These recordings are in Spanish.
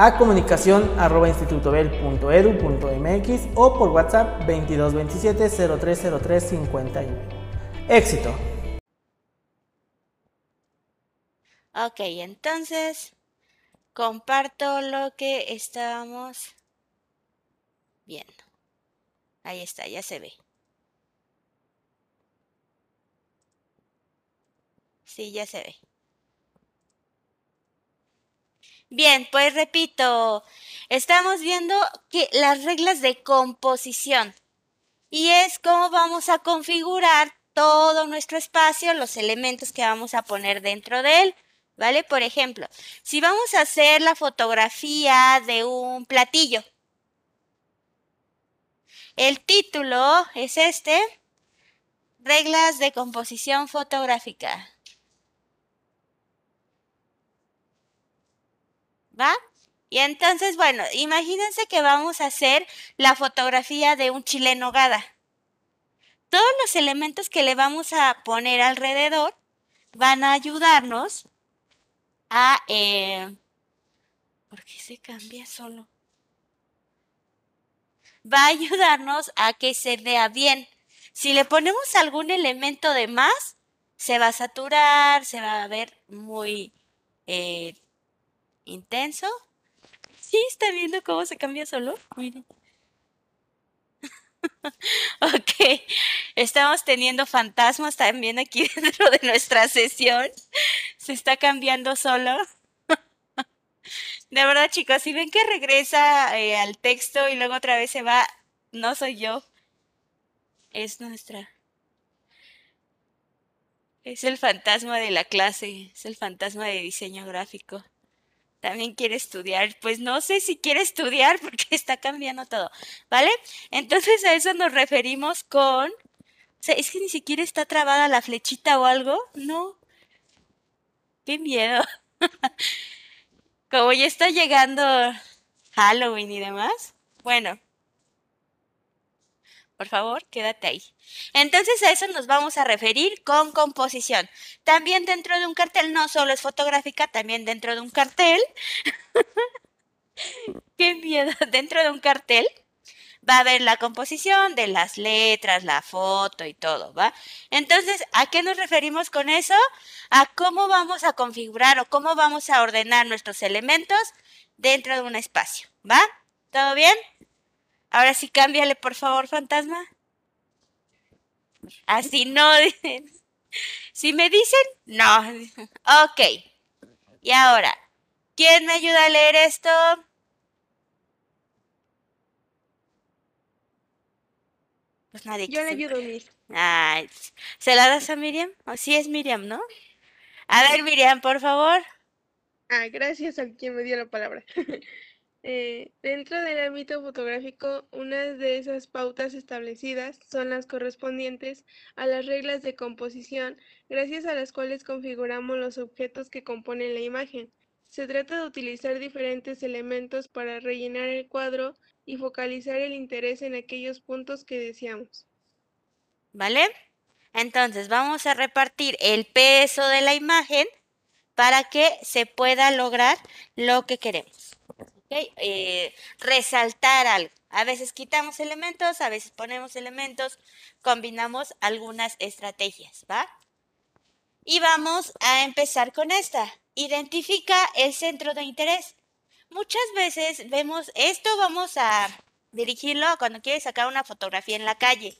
a comunicación arroba institutobel.edu.mx o por WhatsApp 2227 0303 51. Éxito. Ok, entonces comparto lo que estábamos viendo. Ahí está, ya se ve. Sí, ya se ve. Bien, pues repito, estamos viendo que las reglas de composición y es cómo vamos a configurar todo nuestro espacio, los elementos que vamos a poner dentro de él, ¿vale? Por ejemplo, si vamos a hacer la fotografía de un platillo, el título es este, reglas de composición fotográfica. ¿Va? Y entonces, bueno, imagínense que vamos a hacer la fotografía de un chile nogada. Todos los elementos que le vamos a poner alrededor van a ayudarnos a... Eh, ¿Por qué se cambia solo? Va a ayudarnos a que se vea bien. Si le ponemos algún elemento de más, se va a saturar, se va a ver muy eh, intenso. Sí, está viendo cómo se cambia solo. Miren. ok, estamos teniendo fantasmas también aquí dentro de nuestra sesión. Se está cambiando solo. de verdad, chicos, si ven que regresa eh, al texto y luego otra vez se va, no soy yo. Es nuestra. Es el fantasma de la clase, es el fantasma de diseño gráfico también quiere estudiar. Pues no sé si quiere estudiar porque está cambiando todo, ¿vale? Entonces a eso nos referimos con... O sea, es que ni siquiera está trabada la flechita o algo, ¿no? Qué miedo. Como ya está llegando Halloween y demás. Bueno, por favor, quédate ahí. Entonces a eso nos vamos a referir con composición. También dentro de un cartel, no solo es fotográfica, también dentro de un cartel. Qué miedo, dentro de un cartel va a haber la composición de las letras, la foto y todo, ¿va? Entonces, ¿a qué nos referimos con eso? A cómo vamos a configurar o cómo vamos a ordenar nuestros elementos dentro de un espacio, ¿va? ¿Todo bien? Ahora sí, cámbiale, por favor, fantasma. Así no dicen. Si me dicen, no. Ok. Y ahora, ¿quién me ayuda a leer esto? Pues nadie. Yo le ayudo, Mir. Ay, ¿se la das a Miriam? ¿O sí es Miriam, no? A ver, Miriam, por favor. Ah, gracias a quien me dio la palabra. Eh, dentro del ámbito fotográfico, una de esas pautas establecidas son las correspondientes a las reglas de composición, gracias a las cuales configuramos los objetos que componen la imagen. Se trata de utilizar diferentes elementos para rellenar el cuadro y focalizar el interés en aquellos puntos que deseamos. ¿Vale? Entonces vamos a repartir el peso de la imagen para que se pueda lograr lo que queremos. Eh, resaltar algo. A veces quitamos elementos, a veces ponemos elementos, combinamos algunas estrategias, ¿va? Y vamos a empezar con esta. Identifica el centro de interés. Muchas veces vemos esto, vamos a dirigirlo cuando quieres sacar una fotografía en la calle.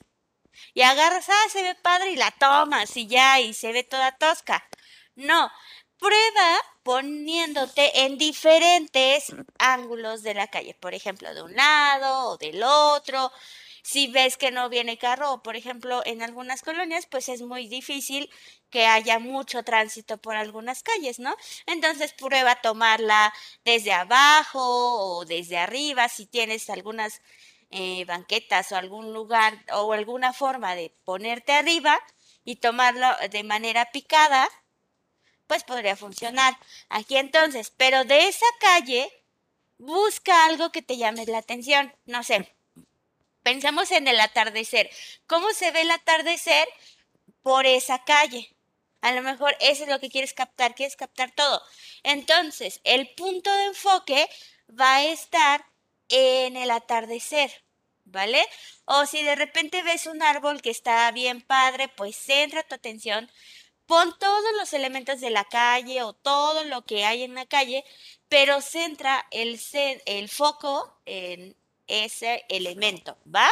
Y agarras, ah, se ve padre y la tomas y ya, y se ve toda tosca. No, prueba poniéndote en diferentes ángulos de la calle, por ejemplo, de un lado o del otro. Si ves que no viene carro, por ejemplo, en algunas colonias, pues es muy difícil que haya mucho tránsito por algunas calles, ¿no? Entonces prueba tomarla desde abajo o desde arriba, si tienes algunas eh, banquetas o algún lugar o alguna forma de ponerte arriba y tomarlo de manera picada, pues podría funcionar. Aquí entonces, pero de esa calle, busca algo que te llame la atención. No sé, pensamos en el atardecer. ¿Cómo se ve el atardecer? Por esa calle. A lo mejor eso es lo que quieres captar, quieres captar todo. Entonces, el punto de enfoque va a estar en el atardecer, ¿vale? O si de repente ves un árbol que está bien padre, pues centra tu atención, pon todos los elementos de la calle o todo lo que hay en la calle, pero centra el, el foco en ese elemento, ¿va?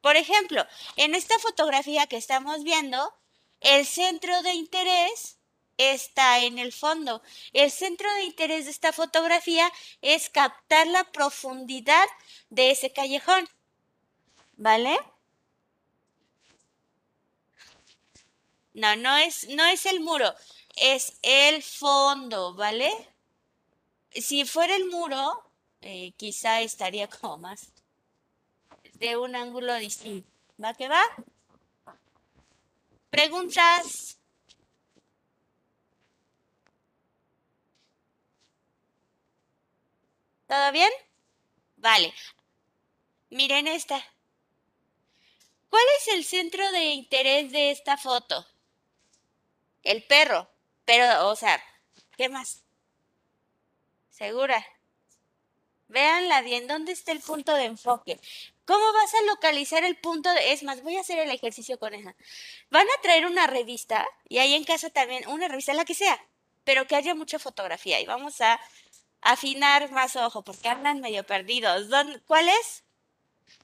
Por ejemplo, en esta fotografía que estamos viendo, el centro de interés está en el fondo. El centro de interés de esta fotografía es captar la profundidad de ese callejón. ¿Vale? No, no es, no es el muro, es el fondo, ¿vale? Si fuera el muro, eh, quizá estaría como más de un ángulo distinto. ¿Va que va? Preguntas. ¿Todo bien? Vale. Miren esta. ¿Cuál es el centro de interés de esta foto? El perro. Pero, o sea, ¿qué más? ¿Segura? Véanla bien, ¿dónde está el punto de enfoque? ¿Cómo vas a localizar el punto de... Es más, voy a hacer el ejercicio con esa. Van a traer una revista y ahí en casa también, una revista, la que sea, pero que haya mucha fotografía y vamos a afinar más ojo porque andan medio perdidos. ¿Cuál es?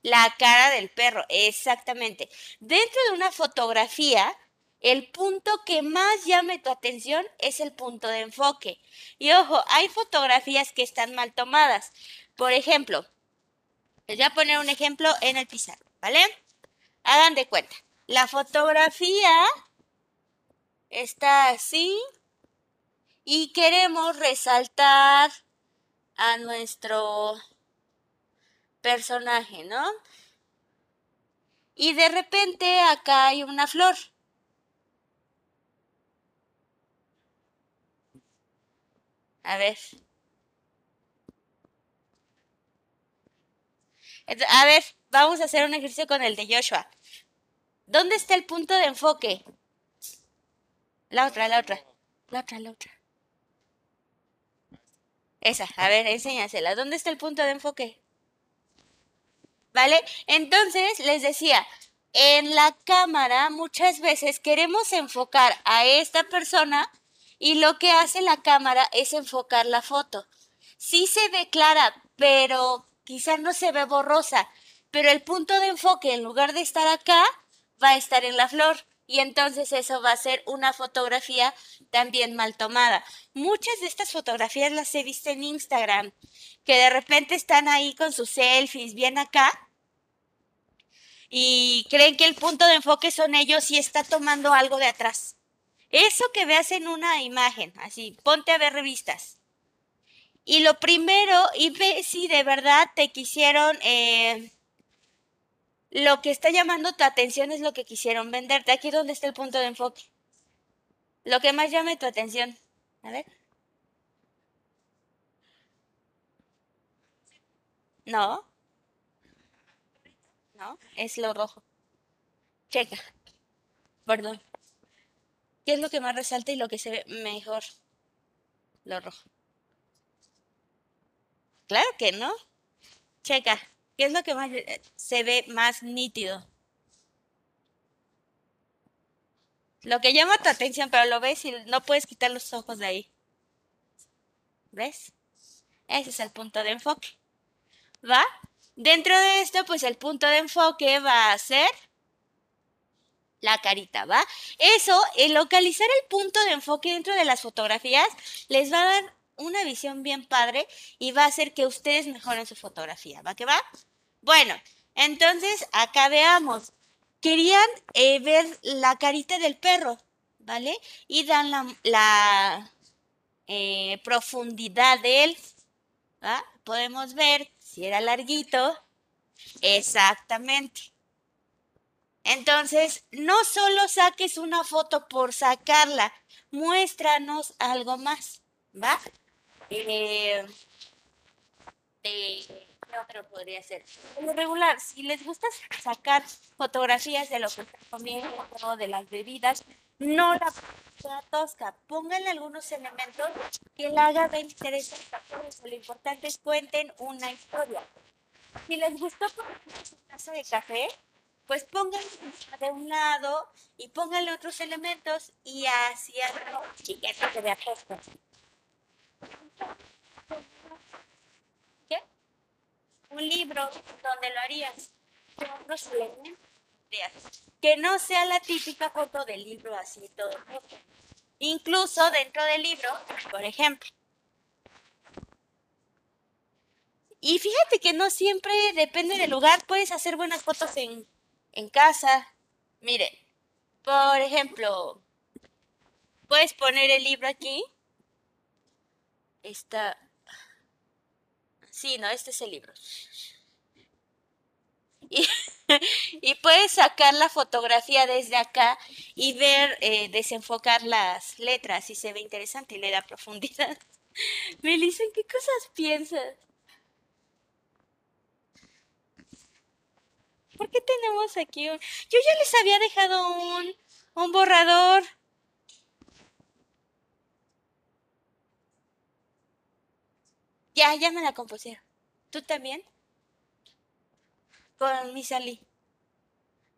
La cara del perro, exactamente. Dentro de una fotografía, el punto que más llame tu atención es el punto de enfoque. Y ojo, hay fotografías que están mal tomadas. Por ejemplo, les voy a poner un ejemplo en el pizarro, ¿vale? Hagan de cuenta. La fotografía está así y queremos resaltar a nuestro personaje, ¿no? Y de repente acá hay una flor. A ver. A ver, vamos a hacer un ejercicio con el de Joshua. ¿Dónde está el punto de enfoque? La otra, la otra. La otra, la otra. Esa, a ver, enséñasela. ¿Dónde está el punto de enfoque? ¿Vale? Entonces, les decía, en la cámara muchas veces queremos enfocar a esta persona y lo que hace la cámara es enfocar la foto. Sí se ve clara, pero quizás no se ve borrosa, pero el punto de enfoque en lugar de estar acá va a estar en la flor y entonces eso va a ser una fotografía también mal tomada. Muchas de estas fotografías las he visto en Instagram, que de repente están ahí con sus selfies bien acá y creen que el punto de enfoque son ellos y está tomando algo de atrás. Eso que veas en una imagen, así, ponte a ver revistas. Y lo primero, y ve si de verdad te quisieron eh, lo que está llamando tu atención es lo que quisieron venderte. Aquí donde está el punto de enfoque. Lo que más llame tu atención. A ver. No. No, es lo rojo. Checa. Perdón. ¿Qué es lo que más resalta y lo que se ve mejor? Lo rojo. Claro que no. Checa. ¿Qué es lo que más eh, se ve más nítido? Lo que llama tu atención, pero lo ves y no puedes quitar los ojos de ahí. ¿Ves? Ese es el punto de enfoque. ¿Va? Dentro de esto, pues el punto de enfoque va a ser la carita, ¿va? Eso, el localizar el punto de enfoque dentro de las fotografías, les va a dar una visión bien padre y va a hacer que ustedes mejoren su fotografía, ¿va que va? Bueno, entonces acá veamos. Querían eh, ver la carita del perro, ¿vale? Y dan la, eh, profundidad de él. ¿va? Podemos ver si era larguito, Exactamente. Entonces, no solo saques una foto por sacarla, muéstranos algo más, ¿va? Eh, ¿qué otro podría ser? Lo regular, si les gusta sacar fotografías de lo que están comiendo, de las bebidas, no la tosca, pónganle algunos elementos que la hagan interesante. Lo importante es cuenten una historia. Si les gustó por ejemplo su taza de café, pues pónganle de un lado y pónganle otros elementos y hacia y que no se vea tosco. ¿Qué? Un libro donde lo harías otros elementos. Que no sea la típica foto del libro así todo. Incluso dentro del libro, por ejemplo. Y fíjate que no siempre depende del lugar, puedes hacer buenas fotos en, en casa. Miren, por ejemplo, puedes poner el libro aquí. Está. Sí, no, este es el libro. Y, puedes sacar la fotografía desde acá y ver, eh, desenfocar las letras y se ve interesante y le da profundidad. Melissa, ¿en qué cosas piensas? ¿Por qué tenemos aquí un... Yo ya les había dejado un, un borrador. Ya, ya me la compusieron. ¿Tú también? Con mi salí.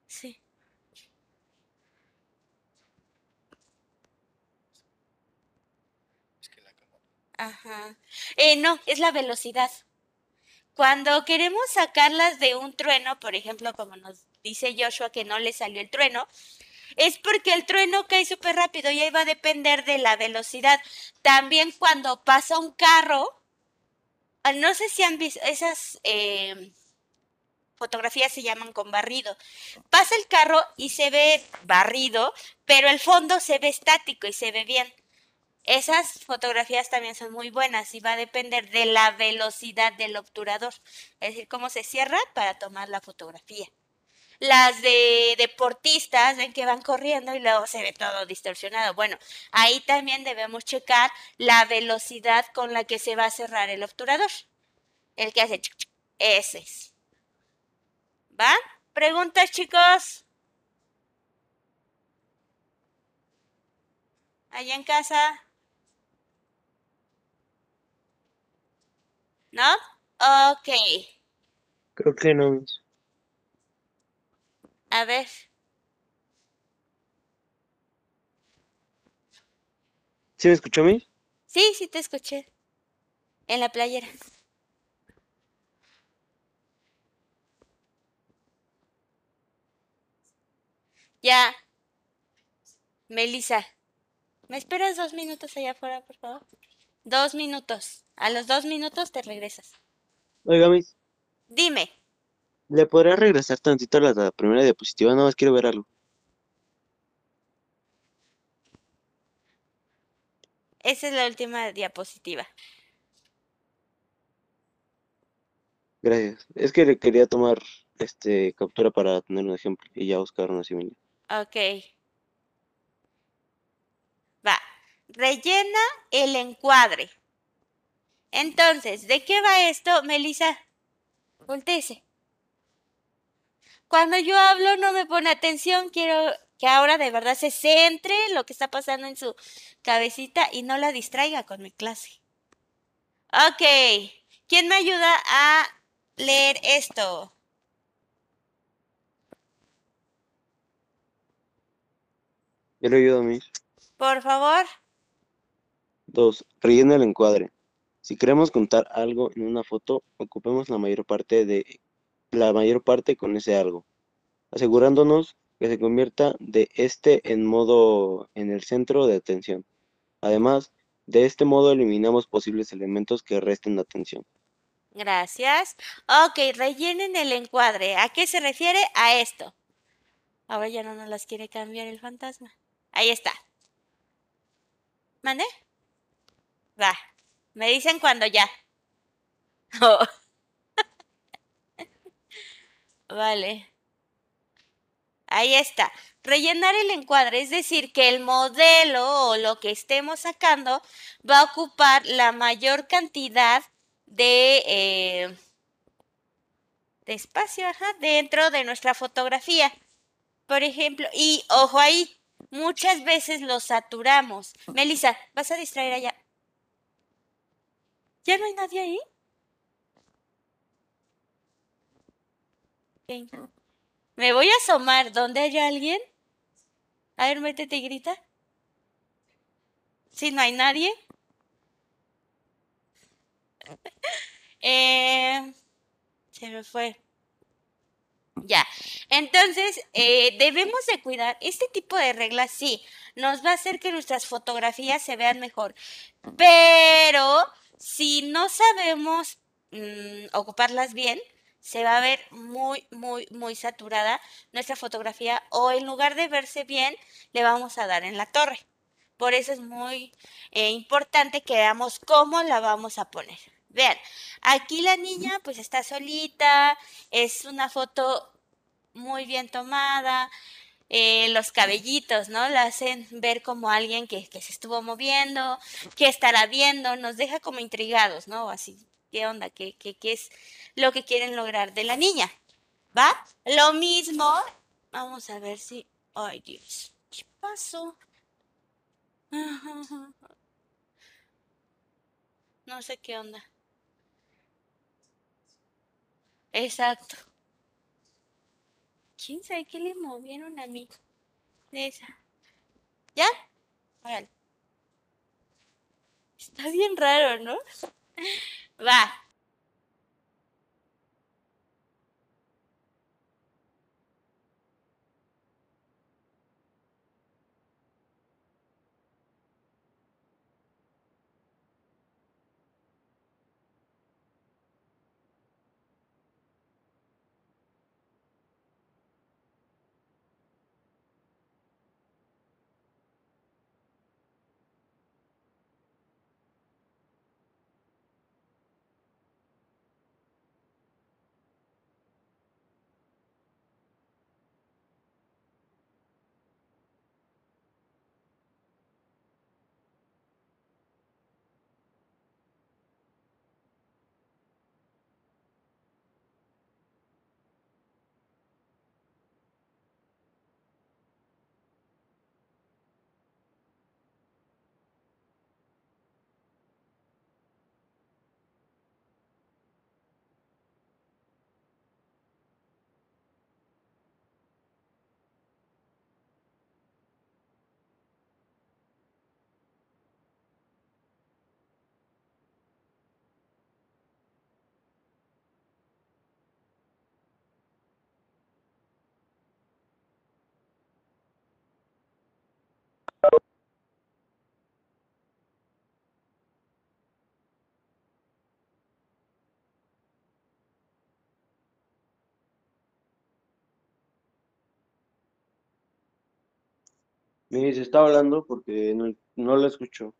Sí. Ajá. Eh, no, es la velocidad. Cuando queremos sacarlas de un trueno, por ejemplo, como nos dice Joshua que no le salió el trueno, es porque el trueno cae súper rápido y ahí va a depender de la velocidad. También cuando pasa un carro, ah, no sé si han visto esas eh, fotografías se llaman con barrido. Pasa el carro y se ve barrido, pero el fondo se ve estático y se ve bien. Esas fotografías también son muy buenas y va a depender de la velocidad del obturador, es decir, cómo se cierra para tomar la fotografía. Las de deportistas, ven que van corriendo y luego se ve todo distorsionado. Bueno, ahí también debemos checar la velocidad con la que se va a cerrar el obturador. El que hace ese es. ¿Va? ¿Preguntas, chicos? Allá en casa. ¿No? Ok. Creo que no. A ver. ¿Sí me escuchó a mí? Sí, sí te escuché. En la playera. Ya. Melissa. ¿Me esperas dos minutos allá afuera, por favor? Dos minutos. A los dos minutos te regresas. Oiga, Miss, Dime. ¿le podría regresar tantito a la, la primera diapositiva? Nada más quiero ver algo. Esa es la última diapositiva. Gracias. Es que le quería tomar este captura para tener un ejemplo y ya buscar una similar. Ok. Va. Rellena el encuadre. Entonces, ¿de qué va esto, Melissa? Voltéese. Cuando yo hablo no me pone atención, quiero que ahora de verdad se centre en lo que está pasando en su cabecita y no la distraiga con mi clase. Ok. ¿Quién me ayuda a leer esto? Yo le ayudo a Miss. Por favor. Dos, rellena el encuadre. Si queremos contar algo en una foto, ocupemos la mayor parte de la mayor parte con ese algo, asegurándonos que se convierta de este en modo en el centro de atención. Además, de este modo eliminamos posibles elementos que resten atención. Gracias. Ok, rellenen el encuadre. ¿A qué se refiere? A esto. Ahora ya no nos las quiere cambiar el fantasma. Ahí está. ¿Mande? Va. Me dicen cuando ya. Oh. Vale. Ahí está. Rellenar el encuadre, es decir, que el modelo o lo que estemos sacando va a ocupar la mayor cantidad de, eh, de espacio dentro de nuestra fotografía. Por ejemplo, y ojo ahí, muchas veces lo saturamos. Melissa, ¿vas a distraer allá? ¿Ya no hay nadie ahí? Me voy a asomar. ¿Dónde hay alguien? A ver, métete y grita. Si no hay nadie. Eh, se me fue. Ya. Entonces, eh, debemos de cuidar. Este tipo de reglas sí nos va a hacer que nuestras fotografías se vean mejor. Pero si no sabemos mm, ocuparlas bien, se va a ver muy, muy, muy saturada nuestra fotografía o en lugar de verse bien, le vamos a dar en la torre. Por eso es muy eh, importante que veamos cómo la vamos a poner. Vean, aquí la niña pues está solita, es una foto muy bien tomada, eh, los cabellitos, ¿no? La hacen ver como alguien que, que, se estuvo moviendo, que estará viendo, nos deja como intrigados, ¿no? Así, ¿qué onda? ¿Qué, qué, qué es lo que quieren lograr de la niña. ¿Va? Lo mismo. Vamos a ver si... Ay, Dios. ¿Qué pasó? No sé qué onda. Exacto. ¿Quién sabe qué le movieron a mí? De esa. ¿Ya? Está bien raro, ¿no? Va. Me se está hablando porque no, no lo escucho.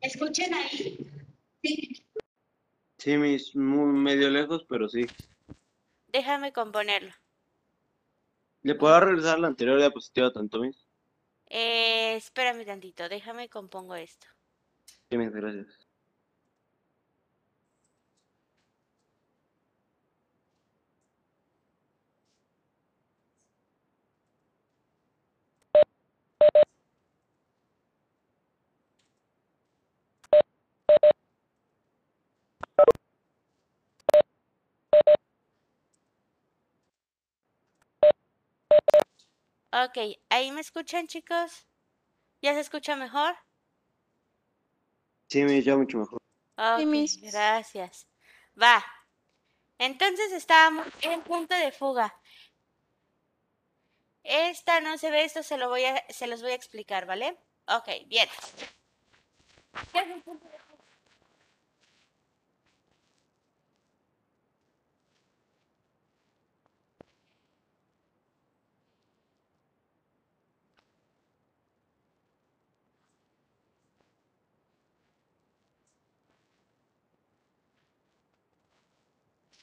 ¿Escuchen ahí? Sí. Mis muy medio lejos, pero sí. Déjame componerlo. ¿Le puedo regresar la anterior diapositiva tanto, mis? Eh, espérame tantito, déjame compongo esto. Sí, mis, gracias. Ok, ¿ahí me escuchan, chicos? ¿Ya se escucha mejor? Sí, me ya mucho mejor. Ok, gracias. Va. Entonces estábamos en punto de fuga. Esta no se ve, esto se, lo voy a, se los voy a explicar, ¿vale? Ok, bien. ¿Qué punto de fuga.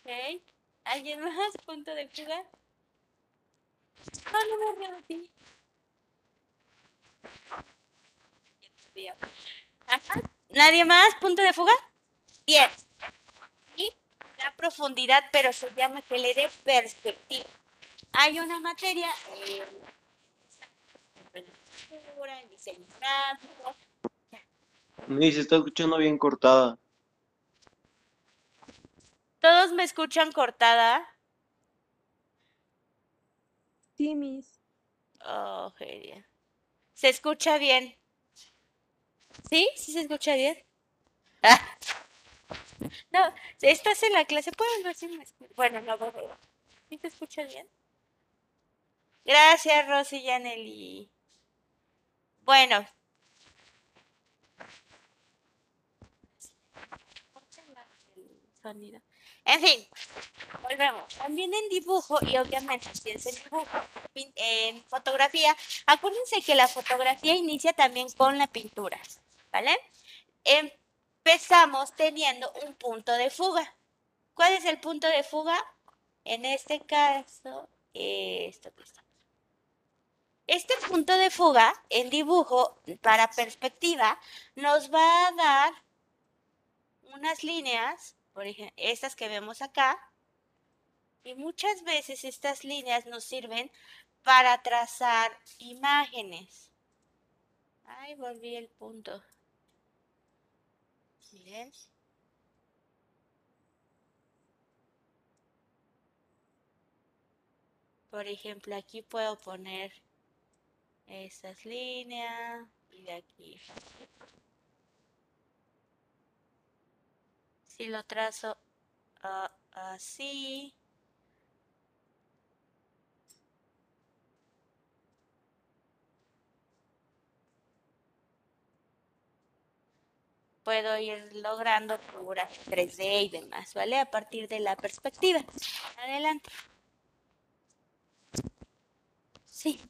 Ok. ¿Alguien más? ¿Punto de fuga? No, no me ti. Ajá. ¿Nadie más? ¿Punto de fuga? Bien. Y da profundidad, pero se llama que le dé perspectiva. Hay una materia eh, diseño gráfico, Ni se está escuchando bien cortada. Todos me escuchan cortada. Sí, Miss. Oh, genial. ¿Se escucha bien? ¿Sí? ¿Sí se escucha bien? Ah. No, estás en la clase. ¿Puedes ver si me escuchas? Bueno, no, no, no. ¿Sí te escuchas bien? Gracias, Rosy y Yaneli. Bueno. el sonido. En fin, volvemos. También en dibujo, y obviamente si es en dibujo, en fotografía, acuérdense que la fotografía inicia también con la pintura, ¿vale? Empezamos teniendo un punto de fuga. ¿Cuál es el punto de fuga? En este caso, esto que está. Este punto de fuga en dibujo para perspectiva nos va a dar unas líneas, por ejemplo, estas que vemos acá, y muchas veces estas líneas nos sirven para trazar imágenes. Ay, volví el punto. Miren. Por ejemplo, aquí puedo poner estas líneas y de aquí. Si lo trazo ah, así. Puedo ir logrando figuras 3D y demás, ¿vale? A partir de la perspectiva. Adelante. Sí.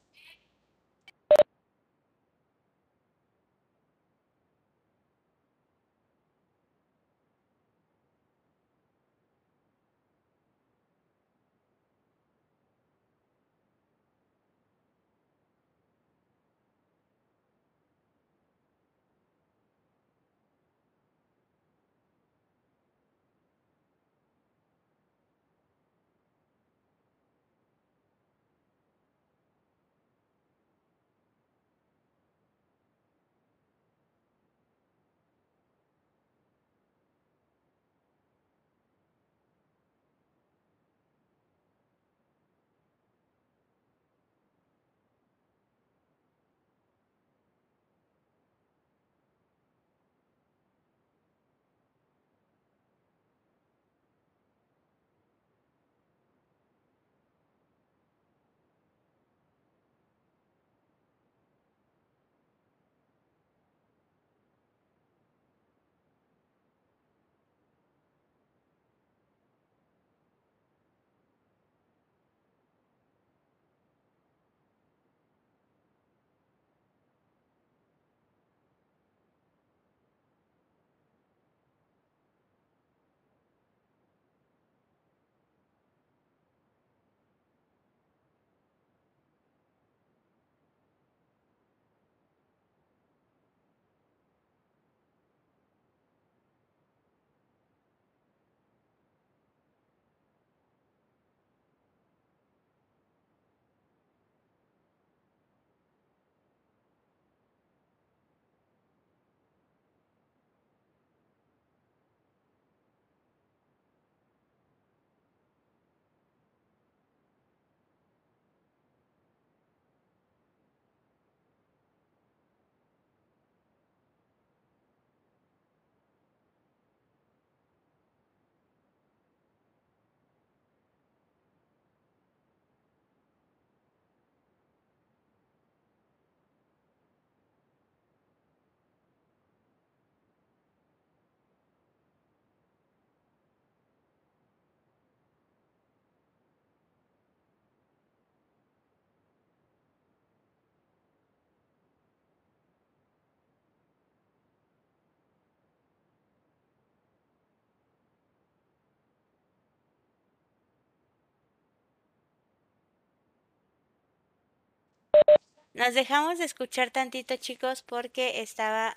Nos dejamos de escuchar tantito, chicos, porque estaba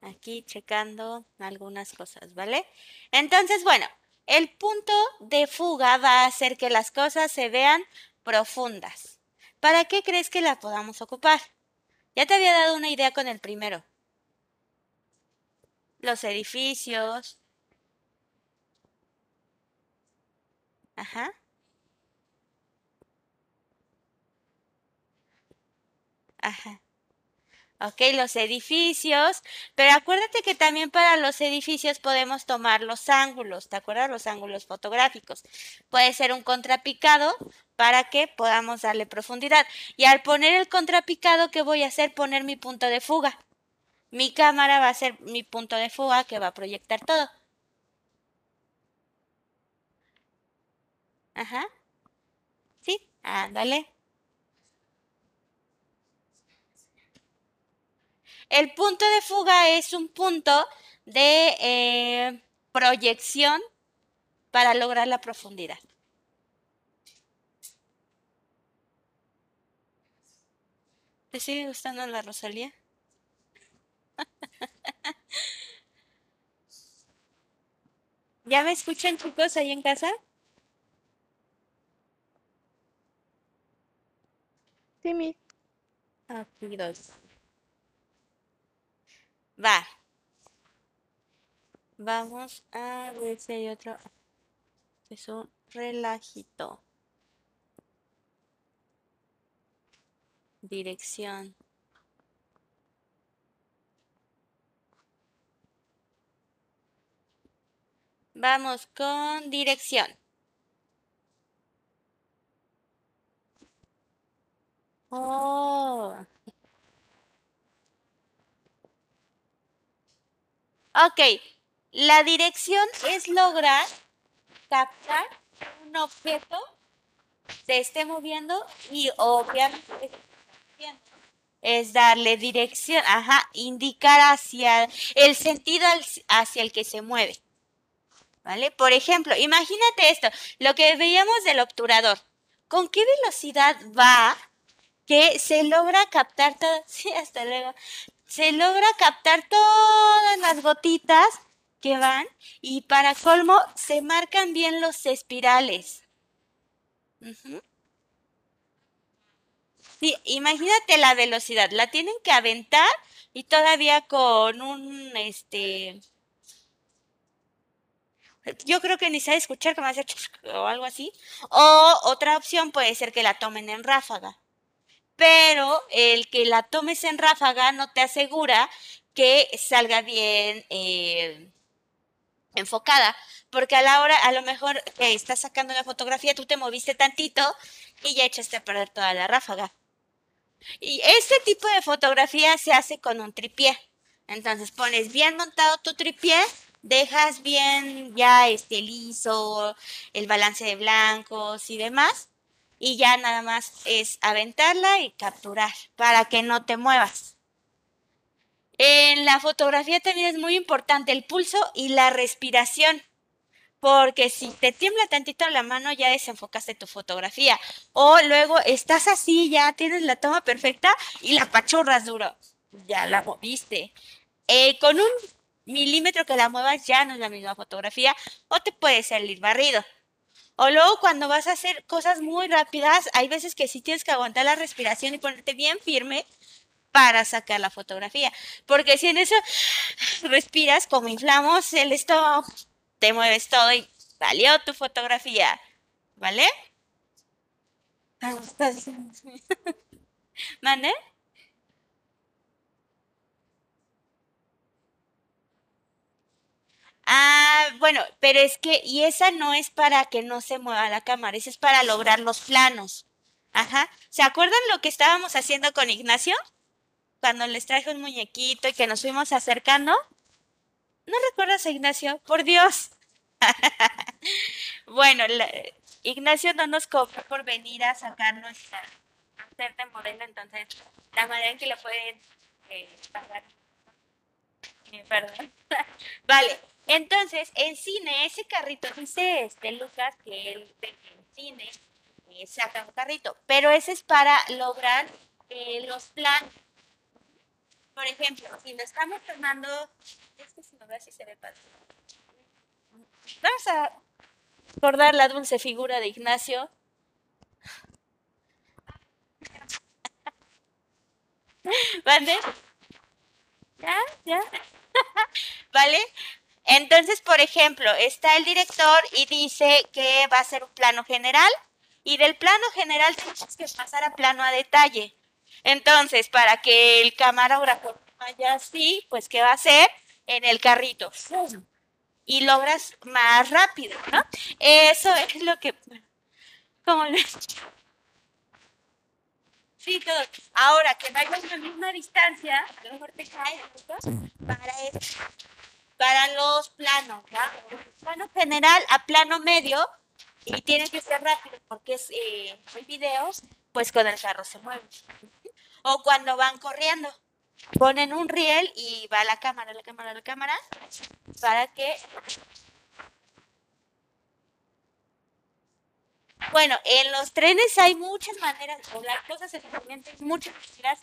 aquí checando algunas cosas, ¿vale? Entonces, bueno, el punto de fuga va a hacer que las cosas se vean profundas. ¿Para qué crees que la podamos ocupar? Ya te había dado una idea con el primero. Los edificios. Ajá. Ajá. Ok, los edificios, pero acuérdate que también para los edificios podemos tomar los ángulos, ¿te acuerdas? Los ángulos fotográficos. Puede ser un contrapicado para que podamos darle profundidad. Y al poner el contrapicado, ¿qué voy a hacer? Poner mi punto de fuga. Mi cámara va a ser mi punto de fuga que va a proyectar todo. Ajá. Sí, ándale. El punto de fuga es un punto de eh, proyección para lograr la profundidad. ¿Te sigue gustando la Rosalía? ¿Ya me escuchan chicos ahí en casa? Sí, mi. Aquí dos. Va. Vamos a ver si hay otro. Es un relajito. Dirección. Vamos con dirección. Oh. Ok, la dirección es lograr captar un objeto se esté moviendo y obviamente es darle dirección, ajá, indicar hacia el sentido hacia el que se mueve. ¿Vale? Por ejemplo, imagínate esto, lo que veíamos del obturador. ¿Con qué velocidad va que se logra captar todo? Sí, hasta luego se logra captar todas las gotitas que van y para colmo se marcan bien los espirales. Sí, imagínate la velocidad, la tienen que aventar y todavía con un este yo creo que ni sabe escuchar como hacer o algo así. O otra opción puede ser que la tomen en ráfaga pero el que la tomes en ráfaga no te asegura que salga bien eh, enfocada, porque a la hora, a lo mejor estás sacando la fotografía, tú te moviste tantito y ya echaste a perder toda la ráfaga. Y este tipo de fotografía se hace con un tripié. Entonces pones bien montado tu tripié, dejas bien ya este liso, el balance de blancos y demás y ya nada más es aventarla y capturar para que no te muevas. En la fotografía también es muy importante el pulso y la respiración, porque si te tiembla tantito la mano ya desenfocaste tu fotografía. O luego estás así, ya tienes la toma perfecta y la pachorras duro, ya la moviste. Eh, con un milímetro que la muevas ya no es la misma fotografía o te puede salir barrido. O luego cuando vas a hacer cosas muy rápidas, hay veces que sí tienes que aguantar la respiración y ponerte bien firme para sacar la fotografía. Porque si en eso respiras, como inflamos el estómago, te mueves todo y valió tu fotografía. ¿Vale? ¿Mande? Ah, bueno, pero es que, y esa no es para que no se mueva la cámara, esa es para lograr los planos. Ajá. ¿Se acuerdan lo que estábamos haciendo con Ignacio? Cuando les traje un muñequito y que nos fuimos acercando. ¿No recuerdas a Ignacio? Por Dios. bueno, Ignacio no nos cobró por venir a sacarnos a hacerte modelo, entonces la manera en que le pueden eh, pagar. Perdón. vale, entonces, en cine, ese carrito, dice este Lucas que él en cine eh, saca un carrito, pero ese es para lograr eh, los planos. Por ejemplo, si lo estamos tomando, es que si así se ve padre. Vamos a recordar la dulce figura de Ignacio. ¿Vale? ¿Ya? ¿Ya? ¿Vale? Entonces, por ejemplo, está el director y dice que va a ser un plano general y del plano general tienes que pasar a plano a detalle. Entonces, para que el camarógrafo vaya así, pues, ¿qué va a hacer? En el carrito. Y logras más rápido, ¿no? Eso es lo que... Como le... Sí, todo. Ahora, que vayas a la misma distancia, a lo mejor te cae ¿no? para eso. Para los planos, ¿ya? Plano general a plano medio, y tiene que ser rápido porque es eh, el video, pues con el carro se mueve. O cuando van corriendo, ponen un riel y va la cámara, la cámara, la cámara, para que... Bueno, en los trenes hay muchas maneras, o las cosas hay muchas maneras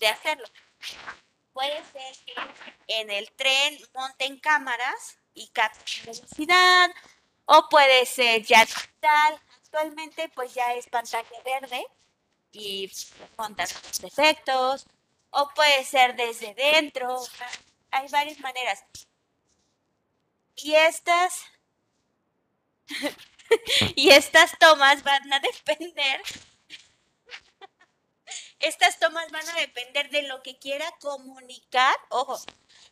de hacerlo. Puede ser que en el tren monten cámaras y capten velocidad, o puede ser ya digital. Actualmente pues ya es pantalla verde y montas los efectos, o puede ser desde dentro, hay varias maneras. Y estas y estas tomas van a depender estas tomas van a depender de lo que quiera comunicar, ojo,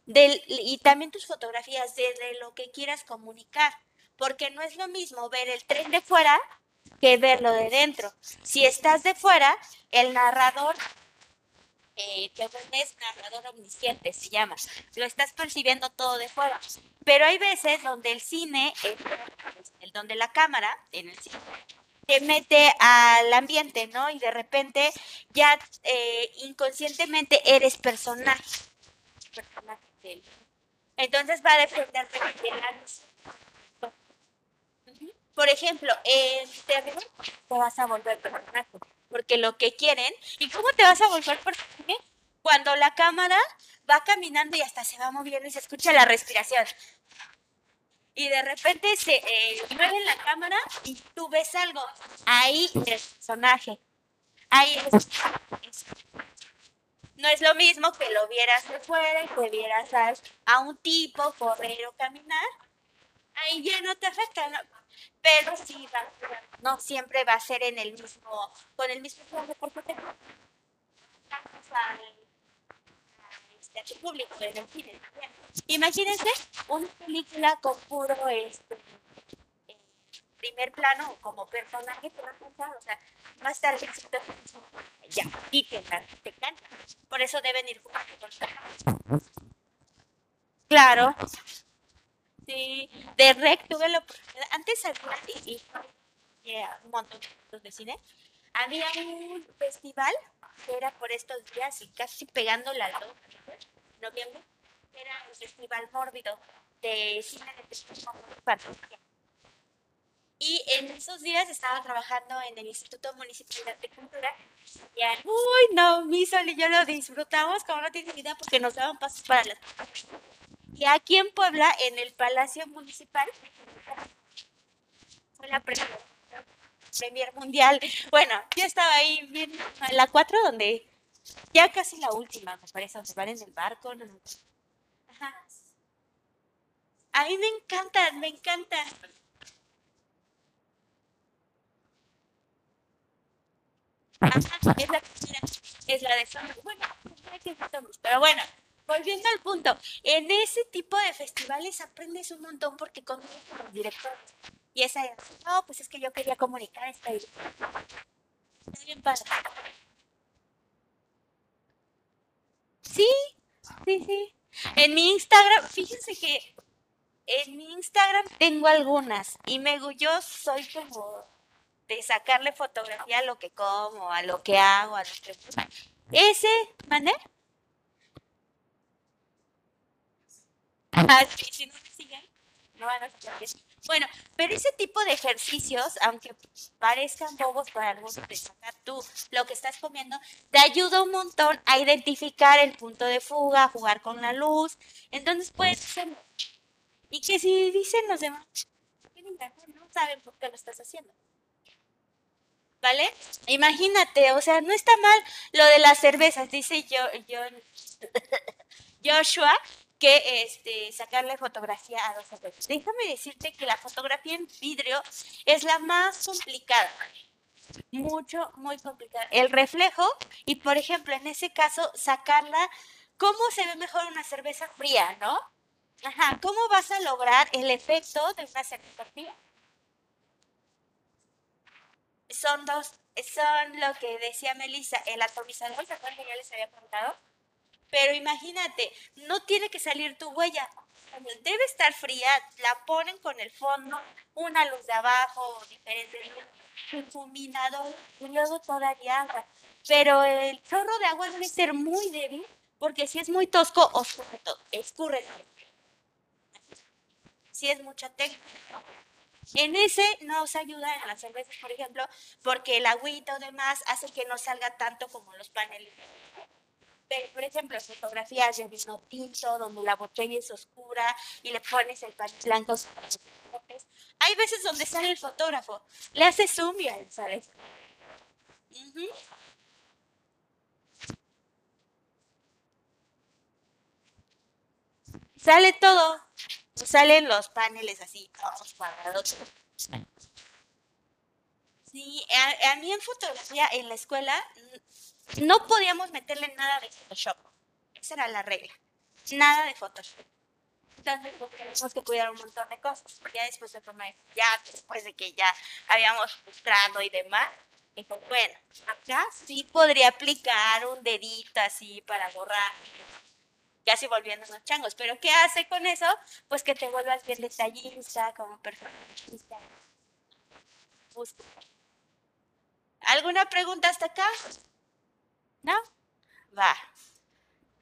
del, y también tus fotografías, de, lo que quieras comunicar, porque no es lo mismo ver el tren de fuera que verlo de dentro. Si estás de fuera, el narrador eh, que es narrador omnisciente, se llama. Lo estás percibiendo todo de fuera. Pero hay veces donde el cine, el, donde la cámara, en el cine, te mete al ambiente, ¿no? Y de repente ya eh, inconscientemente eres personaje. Entonces va a depender de. Por ejemplo, en terror te vas a volver personaje. Porque lo que quieren, ¿y cómo te vas a volver personaje? Cuando la cámara va caminando y hasta se va moviendo y se escucha la respiración. Y de repente se eh, mueve la cámara y tú ves algo. Ahí eres personaje. Ahí es, No es lo mismo que lo vieras de fuera y que vieras a, a un tipo correr o caminar. Ahí ya no te afecta, ¿no? Pero sí va, no siempre va a ser en el mismo, con el mismo al, a este, a tu público en el cine también. Imagínense una película con puro este, eh, primer plano como personaje te va a pensar, o sea, va a ya, y te, te canta. Por eso deben ir jugando con. Claro. Sí, de rec tuve la oportunidad. Antes había, y, y- era un montón de cine, había un festival que era por estos días y casi pegándole al 2 de noviembre, que era el Festival Mórbido de cine de municipal. Y en esos días estaba trabajando en el Instituto Municipal de Cultura. Y, ah, uy, no, mi Sol y yo lo disfrutamos como no tienes idea porque nos daban pasos para las y aquí en Puebla, en el Palacio Municipal, fue la pre- Premier Mundial. Bueno, yo estaba ahí viendo a la 4 donde ya casi la última, me parece, donde van en el barco. no, no. A mí me encantan, me encantan. Ajá, es la primera, es la de zombies. Bueno, pero bueno, volviendo al punto, en ese tipo de festivales aprendes un montón porque conoces a los directores. Y esa es, no, pues es que yo quería comunicar esta idea. Está bien padre. Sí, sí, sí. En mi Instagram, fíjense que en mi Instagram tengo algunas y me yo soy como de sacarle fotografía a lo que como, a lo que hago, a lo que ese, ¿mande? Ah, sí, si no me siguen, no van a bien. Bueno, pero ese tipo de ejercicios, aunque parezcan bobos para algunos de sacar tú lo que estás comiendo, te ayuda un montón a identificar el punto de fuga, a jugar con la luz. Entonces puedes hacer... Y que si dicen los demás, no saben por qué lo estás haciendo. ¿Vale? Imagínate, o sea, no está mal lo de las cervezas, dice yo, yo Joshua, que este, sacarle fotografía a dos cervezas. Déjame decirte que la fotografía en vidrio es la más complicada. Mucho, muy complicada. El reflejo, y por ejemplo, en ese caso, sacarla, ¿cómo se ve mejor una cerveza fría, no? Ajá, ¿cómo vas a lograr el efecto de una fría? Son dos, son lo que decía Melissa, el atomizador, ¿se acuerdan que ya les había contado? Pero imagínate, no tiene que salir tu huella. Debe estar fría, la ponen con el fondo, una luz de abajo, diferente difuminador y luego todavía agua. Pero el chorro de agua debe ser muy débil porque si es muy tosco, oscurre todo, escurre Si es mucha técnica. En ese nos ayuda en las cervezas, por ejemplo, porque el agüita o demás hace que no salga tanto como los paneles por ejemplo, fotografías de vino tinto, donde la botella es oscura y le pones el pan blanco. Hay veces donde sale el fotógrafo, le hace zoom y ahí sale. Sale todo. Salen los paneles así, todos cuadrados. Sí, a, a, mí en fotografía en la escuela no podíamos meterle nada de Photoshop. Esa era la regla. Nada de Photoshop. Entonces pues, teníamos que cuidar un montón de cosas. Ya después de ya después de que ya habíamos frustrado y demás, dijo, bueno, acá sí podría aplicar un dedito así para borrar. Casi volviendo los changos. Pero ¿qué hace con eso? Pues que te vuelvas bien detallista, como perfeccionista. ¿Alguna pregunta hasta acá? ¿No? Va.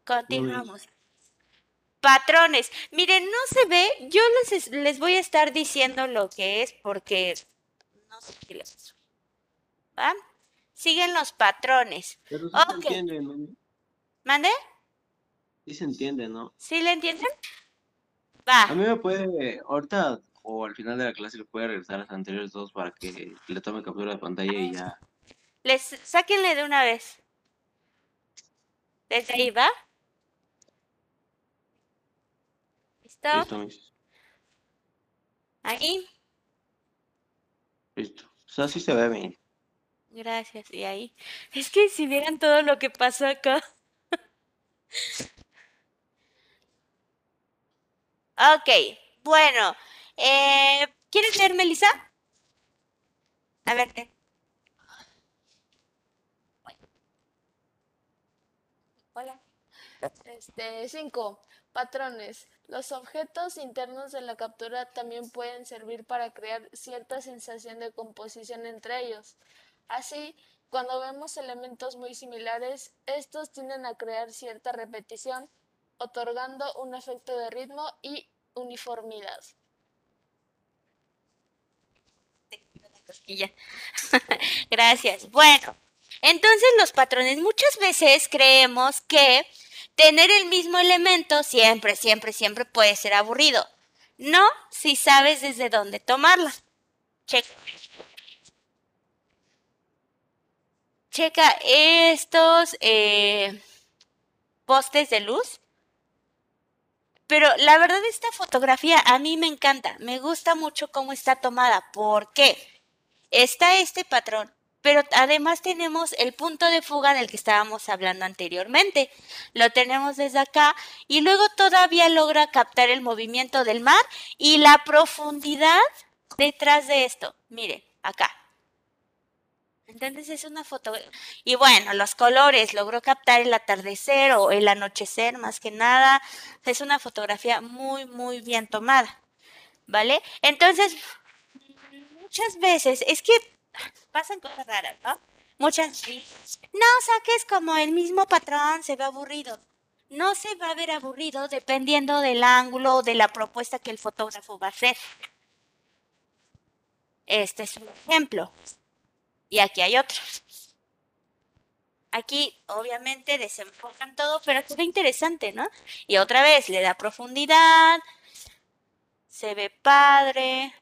Continuamos. Patrones. Miren, no se ve. Yo les, les voy a estar diciendo lo que es porque no sé qué les ¿Va? Siguen los patrones. Pero sí se entiende, ¿no? ¿Mande? Sí se entiende, ¿no? ¿Sí le entienden? Va. A mí me puede, ahorita o al final de la clase le puede regresar a los anteriores dos para que le tome captura de pantalla y ya. Les sáquenle de una vez. Desde ahí va. ¿Listo? Listo, Ahí. Listo. O sea, sí se ve bien. Gracias. Y ahí. Es que si vieran todo lo que pasa acá. ok. Bueno. Eh, ¿Quieres leer, Melissa? A ver. Hola. Este, 5. Patrones. Los objetos internos de la captura también pueden servir para crear cierta sensación de composición entre ellos. Así, cuando vemos elementos muy similares, estos tienden a crear cierta repetición, otorgando un efecto de ritmo y uniformidad. Gracias. Bueno, entonces los patrones muchas veces creemos que tener el mismo elemento siempre, siempre, siempre puede ser aburrido. No si sabes desde dónde tomarla. Checa. Checa estos eh, postes de luz. Pero la verdad esta fotografía a mí me encanta. Me gusta mucho cómo está tomada. ¿Por qué? Está este patrón pero además tenemos el punto de fuga del que estábamos hablando anteriormente. Lo tenemos desde acá y luego todavía logra captar el movimiento del mar y la profundidad detrás de esto. Miren, acá. Entonces es una foto. Y bueno, los colores, logró captar el atardecer o el anochecer más que nada. Es una fotografía muy, muy bien tomada. ¿Vale? Entonces, muchas veces, es que pasan cosas raras, ¿no? Muchas no saques como el mismo patrón, se ve aburrido. no se va a ver aburrido dependiendo del ángulo o de la propuesta que el fotógrafo va a hacer. Este es un ejemplo. Y aquí hay otro. Aquí obviamente desenfocan todo, pero ve interesante, ¿no? Y otra vez le da profundidad, se ve padre.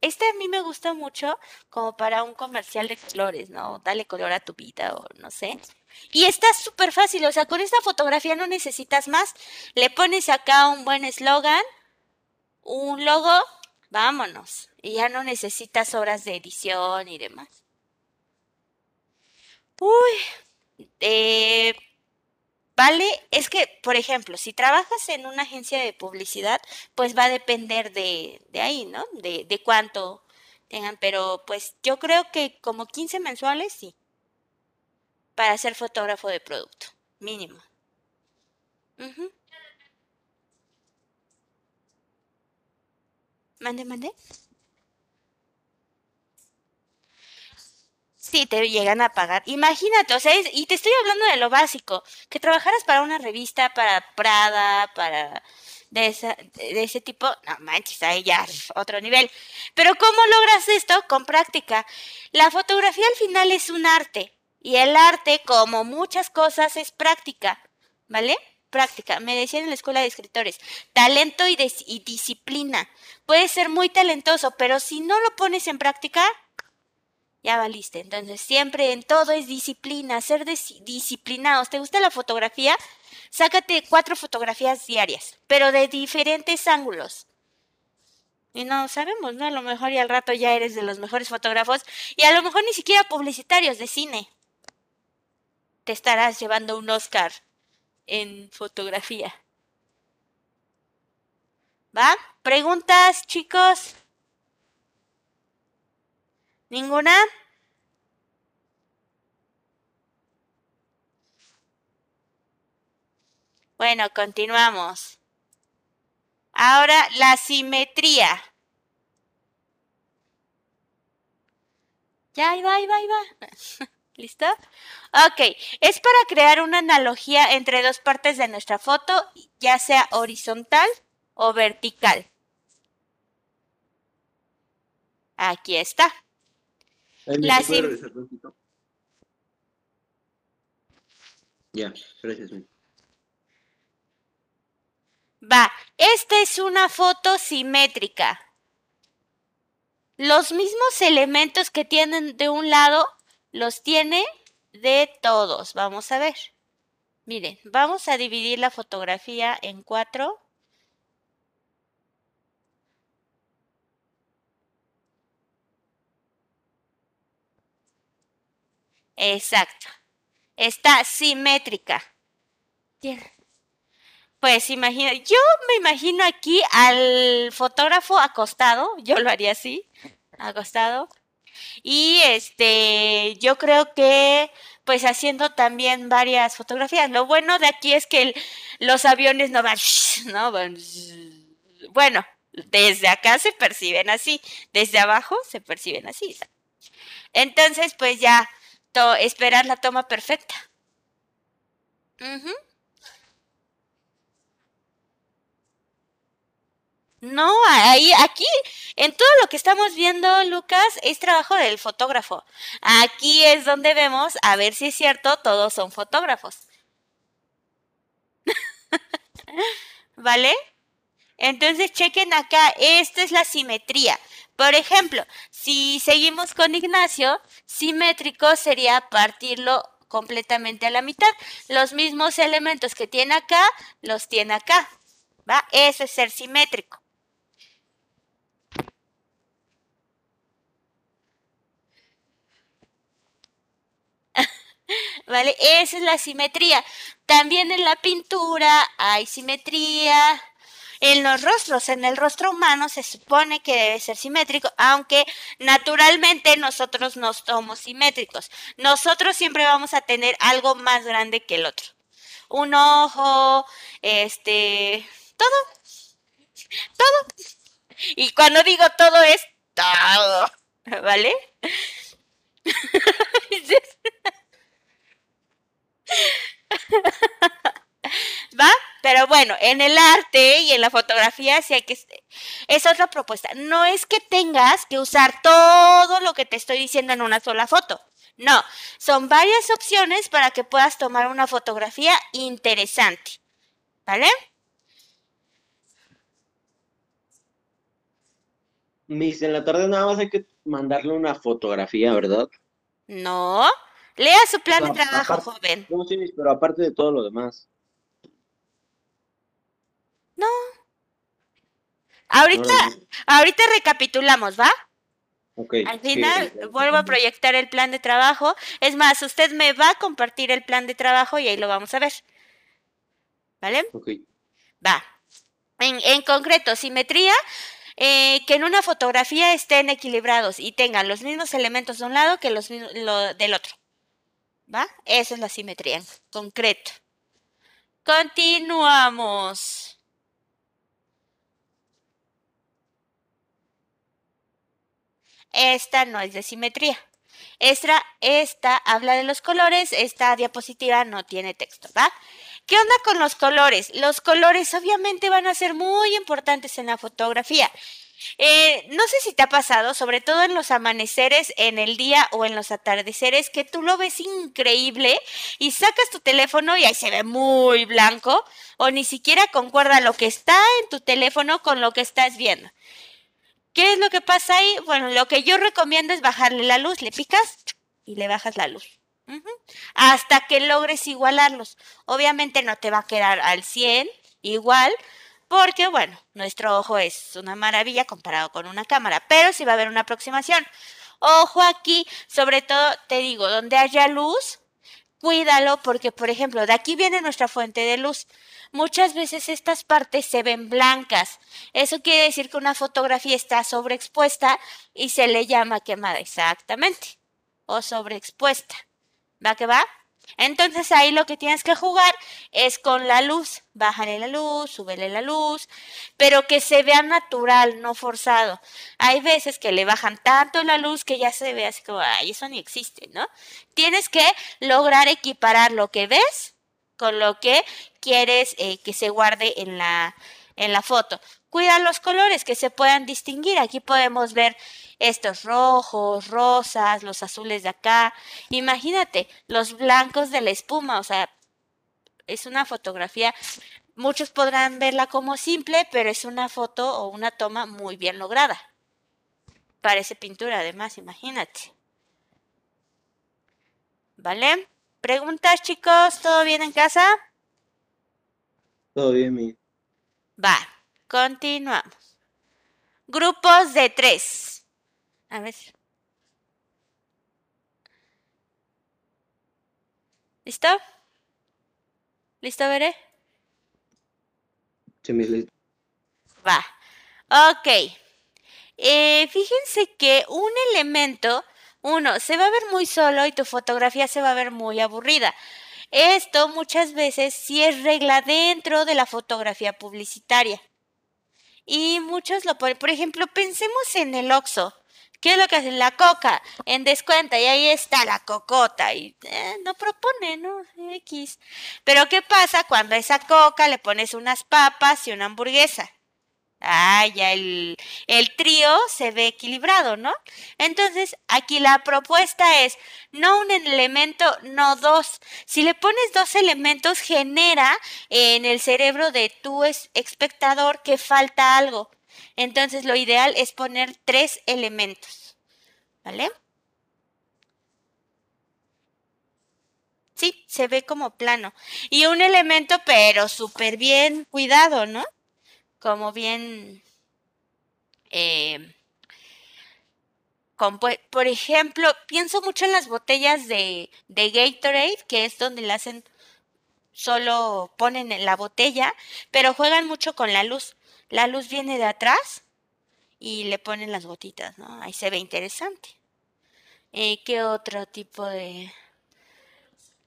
Este a mí me gusta mucho como para un comercial de colores, ¿no? Dale color a tu vida o no sé. Y está súper fácil, o sea, con esta fotografía no necesitas más. Le pones acá un buen eslogan, un logo, vámonos. Y ya no necesitas horas de edición y demás. Uy, eh, vale, es que, por ejemplo, si trabajas en una agencia de publicidad, pues va a depender de, de ahí, ¿no? De, de cuánto tengan, pero pues yo creo que como 15 mensuales, sí, para ser fotógrafo de producto, mínimo. Mande, mande. Sí, te llegan a pagar. Imagínate, o sea, es- y te estoy hablando de lo básico, que trabajaras para una revista, para Prada, para de, esa, ese tipo, no manches, ahí ya otro nivel. Pero ¿cómo logras esto? Con práctica. La fotografía al final es un arte, y el arte, como muchas cosas, es práctica, ¿vale? Práctica. Me decían en la escuela de escritores, talento y, y disciplina. Puedes ser muy talentoso, pero si no lo pones en práctica, ya valiste. Entonces, siempre en todo es disciplina, ser dis- disciplinados. ¿Te gusta la fotografía? Sácate cuatro fotografías diarias, pero de diferentes ángulos. Y no sabemos, ¿no? A lo mejor y al rato ya eres de los mejores fotógrafos y a lo mejor ni siquiera publicitarios de cine. Te estarás llevando un Oscar en fotografía. ¿Va? ¿Preguntas, chicos? ¿Ninguna? Bueno, continuamos. Ahora la simetría. Ya, ahí va, ahí va, ahí va. ¿Listo? Ok, es para crear una analogía entre dos partes de nuestra foto, ya sea horizontal o vertical. Aquí está. La. Ya, gracias. Va, esta es una foto simétrica. Los mismos elementos que tienen de un lado los tiene de todos. Vamos a ver. Miren, vamos a dividir la fotografía en cuatro. Exacto. Está simétrica. Pues imagina, yo me imagino aquí al fotógrafo acostado, yo lo haría así, acostado. Y este, yo creo que pues haciendo también varias fotografías. Lo bueno de aquí es que el- los aviones no van, no van. Bueno, desde acá se perciben así, desde abajo se perciben así. Entonces, pues ya to- esperar la toma perfecta. No, ahí, aquí, en todo lo que estamos viendo, Lucas, es trabajo del fotógrafo. Aquí es donde vemos, a ver si es cierto, todos son fotógrafos. ¿Vale? Entonces, chequen acá, esta es la simetría. Por ejemplo, si seguimos con Ignacio, simétrico sería partirlo completamente a la mitad. Los mismos elementos que tiene acá, los tiene acá. ¿Va? Eso es ser simétrico. ¿Vale? Esa es la simetría. También en la pintura hay simetría. En los rostros, en el rostro humano se supone que debe ser simétrico, aunque naturalmente nosotros no somos simétricos. Nosotros siempre vamos a tener algo más grande que el otro. Un ojo, este, todo, todo. Y cuando digo todo es todo, ¿vale? ¿Va? Pero bueno, en el arte y en la fotografía sí hay que... Es otra propuesta. No es que tengas que usar todo lo que te estoy diciendo en una sola foto. No, son varias opciones para que puedas tomar una fotografía interesante. ¿Vale? Miss, en la tarde nada más hay que mandarle una fotografía, ¿verdad? No. Lea su plan de trabajo, aparte- joven. No, sí, Miss, pero aparte de todo lo demás. No. Ahorita, ahorita recapitulamos, ¿va? Ok, Al final sí, vuelvo a proyectar el plan de trabajo. Es más, usted me va a compartir el plan de trabajo y ahí lo vamos a ver. ¿Vale? Ok. Va. En, en concreto, simetría, eh, que en una fotografía estén equilibrados y tengan los mismos elementos de un lado que los lo- del otro. ¿Va? Esa es la simetría en concreto. Continuamos. Esta no es de simetría. Esta, esta habla de los colores, esta diapositiva no tiene texto, ¿va? ¿Qué onda con los colores? Los colores obviamente van a ser muy importantes en la fotografía. Eh, no sé si te ha pasado, sobre todo en los amaneceres, en el día o en los atardeceres, que tú lo ves increíble y sacas tu teléfono y ahí se ve muy blanco o ni siquiera concuerda lo que está en tu teléfono con lo que estás viendo. ¿Qué es lo que pasa ahí? Bueno, lo que yo recomiendo es bajarle la luz, le picas y le bajas la luz. Hasta que logres igualarlos. Obviamente no te va a quedar al 100 igual, porque bueno, nuestro ojo es una maravilla comparado con una cámara, pero sí va a haber una aproximación. Ojo aquí, sobre todo te digo, donde haya luz, cuídalo porque, por ejemplo, de aquí viene nuestra fuente de luz. Muchas veces estas partes se ven blancas. Eso quiere decir que una fotografía está sobreexpuesta y se le llama quemada, exactamente. O sobreexpuesta. ¿Va que va? Entonces ahí lo que tienes que jugar es con la luz. Bájale la luz, súbele la luz, pero que se vea natural, no forzado. Hay veces que le bajan tanto la luz que ya se ve así como, ay, eso ni existe, ¿no? Tienes que lograr equiparar lo que ves con lo que quieres eh, que se guarde en la, en la foto. Cuida los colores que se puedan distinguir. Aquí podemos ver estos rojos, rosas, los azules de acá. Imagínate, los blancos de la espuma. O sea, es una fotografía. Muchos podrán verla como simple, pero es una foto o una toma muy bien lograda. Parece pintura, además, imagínate. ¿Vale? ¿Preguntas, chicos? ¿Todo bien en casa? Todo bien, Miss. Va, continuamos. Grupos de tres. A ver. ¿Listo? ¿Listo, veré? Sí, Miss, listo. Va. Ok. Eh, fíjense que un elemento, uno, se va a ver muy solo y tu fotografía se va a ver muy aburrida. Esto muchas veces sí es regla dentro de la fotografía publicitaria. Y muchos lo ponen. Por ejemplo, pensemos en el Oxxo. ¿Qué es lo que hacen? La coca en descuenta y ahí está la cocota y eh, no propone, ¿no? X. Pero ¿qué pasa cuando a esa coca le pones unas papas y una hamburguesa? Ah, ya el, el trío se ve equilibrado, ¿no? Entonces, aquí la propuesta es no un elemento, no dos. Si le pones dos elementos, genera en el cerebro de tu es- espectador que falta algo. Entonces, lo ideal es poner tres elementos. ¿Vale? Sí, se ve como plano. Y un elemento, pero súper bien cuidado, ¿no? Como bien... eh, por ejemplo, pienso mucho en las botellas de, de Gatorade, que es donde le hacen, solo ponen en la botella, pero juegan mucho con la luz. La luz viene de atrás y le ponen las gotitas, ¿no? Ahí se ve interesante. Eh, ¿Qué otro tipo de...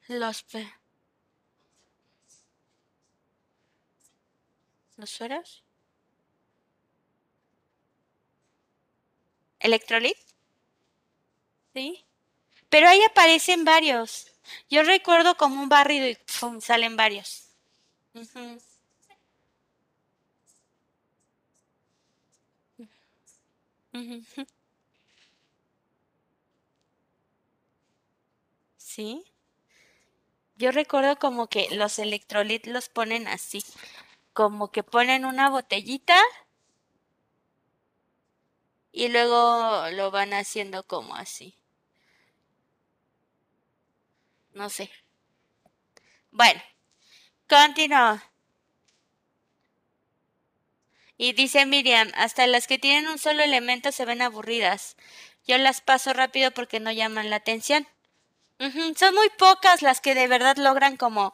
Los... ¿Los sueros? ¿Electrolit? Sí. Pero ahí aparecen varios. Yo recuerdo como un barrido y ¡pum! salen varios. Sí. Yo recuerdo como que los electrolit los ponen así, como que ponen una botellita y luego lo van haciendo como así. No sé. Bueno, continuamos. Y dice Miriam, hasta las que tienen un solo elemento se ven aburridas. Yo las paso rápido porque no llaman la atención. Son muy pocas las que de verdad logran como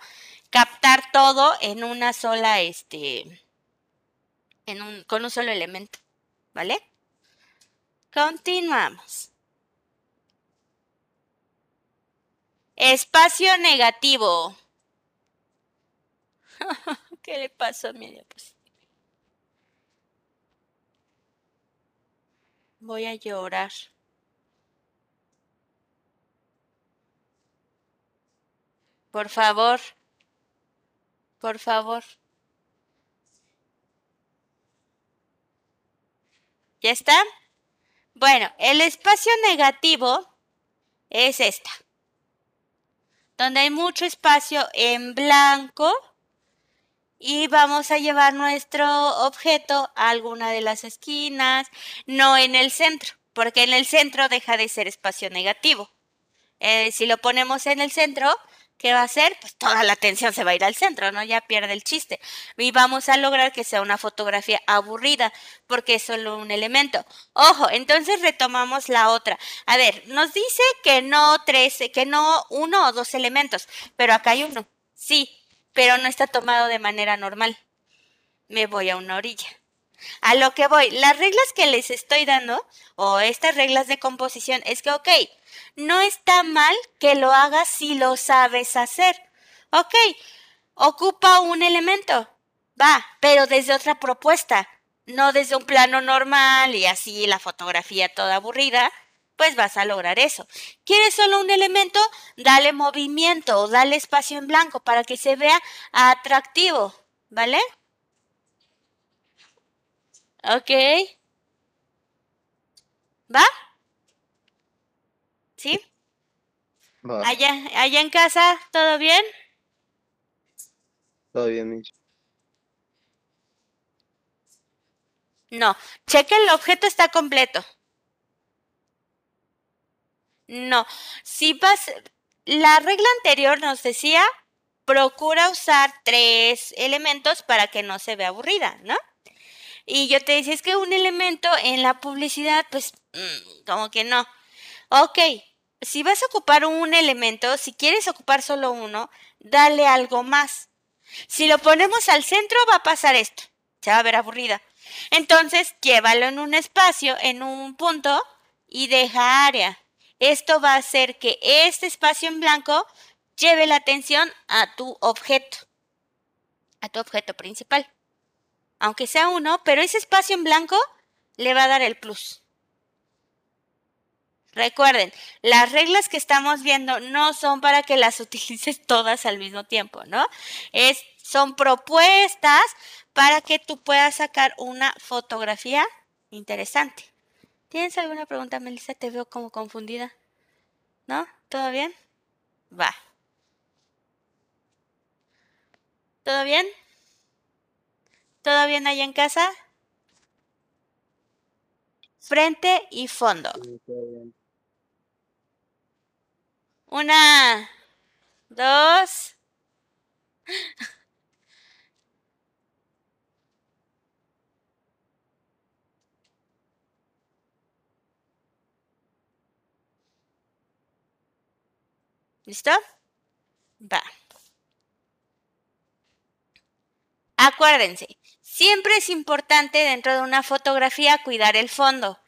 captar todo en una sola, este, en un, con un solo elemento. ¿Vale? Continuamos. Espacio negativo. ¿Qué le pasó a mi diapositiva? Voy a llorar. Por favor. Por favor. ¿Ya está? Bueno, el espacio negativo es esta. Donde hay mucho espacio en blanco y vamos a llevar nuestro objeto a alguna de las esquinas, no en el centro, porque en el centro deja de ser espacio negativo. Eh, si lo ponemos en el centro, ¿qué va a hacer? Pues toda la atención se va a ir al centro, ¿no? Ya pierde el chiste. Y vamos a lograr que sea una fotografía aburrida, porque es solo un elemento. Ojo, entonces retomamos la otra. A ver, nos dice que no tres, que no uno o dos elementos, pero acá hay uno. Sí, pero no está tomado de manera normal. Me voy a una orilla. A lo que voy, las reglas que les estoy dando, o estas reglas de composición, es que, ok, no está mal que lo hagas si lo sabes hacer. Ok, ocupa un elemento, va, pero desde otra propuesta, no desde un plano normal y así la fotografía toda aburrida, pues vas a lograr eso. ¿Quieres solo un elemento? Dale movimiento o dale espacio en blanco para que se vea atractivo, ¿vale? Ok. ¿Va? ¿Sí? Va, Allá, allá en casa, ¿todo bien? todo bien, Miss. No. Cheque el objeto está completo. No. Si vas, la regla anterior nos decía, procura usar tres elementos para que no se vea aburrida, ¿no? Y yo te decía, es que un elemento en la publicidad, pues, mm, como que no. Ok, si vas a ocupar un elemento, si quieres ocupar solo uno, dale algo más. Si lo ponemos al centro, va a pasar esto. Se va a ver aburrida. Entonces, llévalo en un espacio, en un punto, y deja área. Esto va a hacer que este espacio en blanco lleve la atención a tu objeto, a tu objeto principal. Aunque sea uno, pero ese espacio en blanco le va a dar el plus. Recuerden, las reglas que estamos viendo no son para que las utilices todas al mismo tiempo, ¿no? Es, son propuestas para que tú puedas sacar una fotografía interesante. ¿Tienes alguna pregunta, Melissa? Te veo como confundida. ¿No? ¿Todo bien? Va. ¿Todo bien? ¿Todo bien ahí en casa? Frente y fondo. Una, dos. ¿Listo? Va. Acuérdense, siempre es importante dentro de una fotografía cuidar el fondo.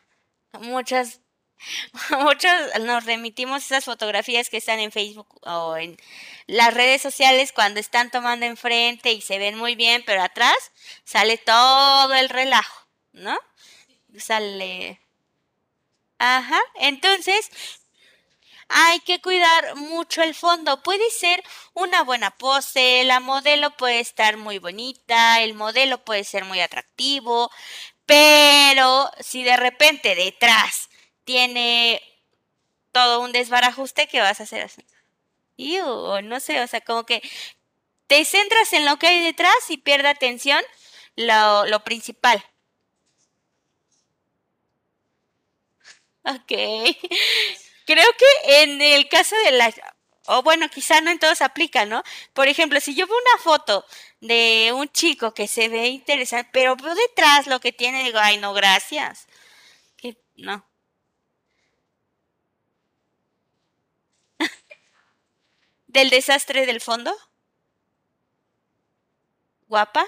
Muchas Muchos nos remitimos esas fotografías que están en Facebook o en las redes sociales cuando están tomando enfrente y se ven muy bien, pero atrás sale todo el relajo, ¿no? Sale. Ajá. Entonces, hay que cuidar mucho el fondo. Puede ser una buena pose, la modelo puede estar muy bonita, el modelo puede ser muy atractivo, pero si de repente detrás tiene todo un desbarajuste, ¿qué vas a hacer así? no sé, o sea, como que te centras en lo que hay detrás y pierde atención lo, lo principal. Ok. Creo que en el caso de la... O bueno, quizá no en todos aplica, ¿no? Por ejemplo, si yo veo una foto de un chico que se ve interesante, pero veo detrás lo que tiene, digo, ay, no, gracias. Que no. ¿Del desastre del fondo? ¿Guapa?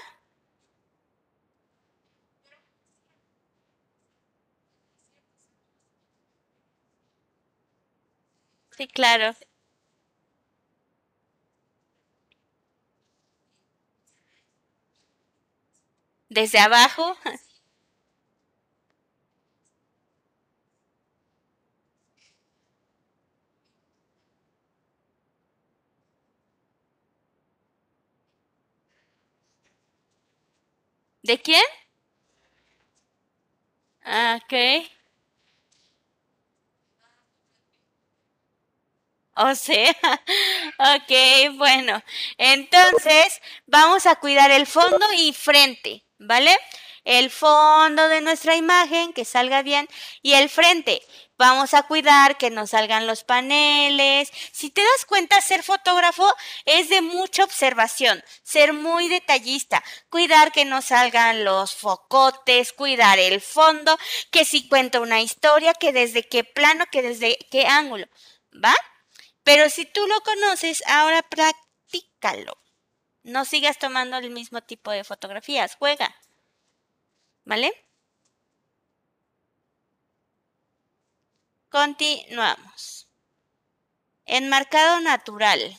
Sí, claro. Desde abajo. ¿De quién? Ah, ok. O sea, ok, bueno. Entonces, vamos a cuidar el fondo y frente, ¿vale? El fondo de nuestra imagen, que salga bien, y el frente. Vamos a cuidar que no salgan los paneles. Si te das cuenta, ser fotógrafo es de mucha observación, ser muy detallista, cuidar que no salgan los focotes, cuidar el fondo, que si cuenta una historia, que desde qué plano, que desde qué ángulo, ¿va? Pero si tú lo conoces, ahora practícalo. No sigas tomando el mismo tipo de fotografías, juega. ¿Vale? Continuamos. Enmarcado natural.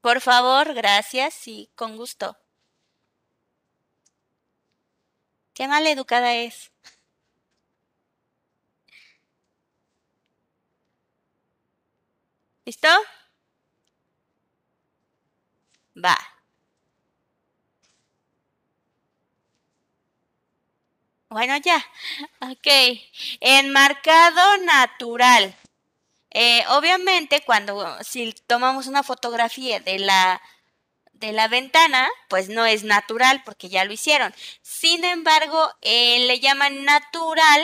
Por favor, gracias y con gusto. Qué mal educada es. ¿Listo? Va. Bueno, ya. Ok. Enmarcado natural. Eh, obviamente, cuando si tomamos una fotografía de la de la ventana, pues no es natural porque ya lo hicieron. Sin embargo, eh, le llaman natural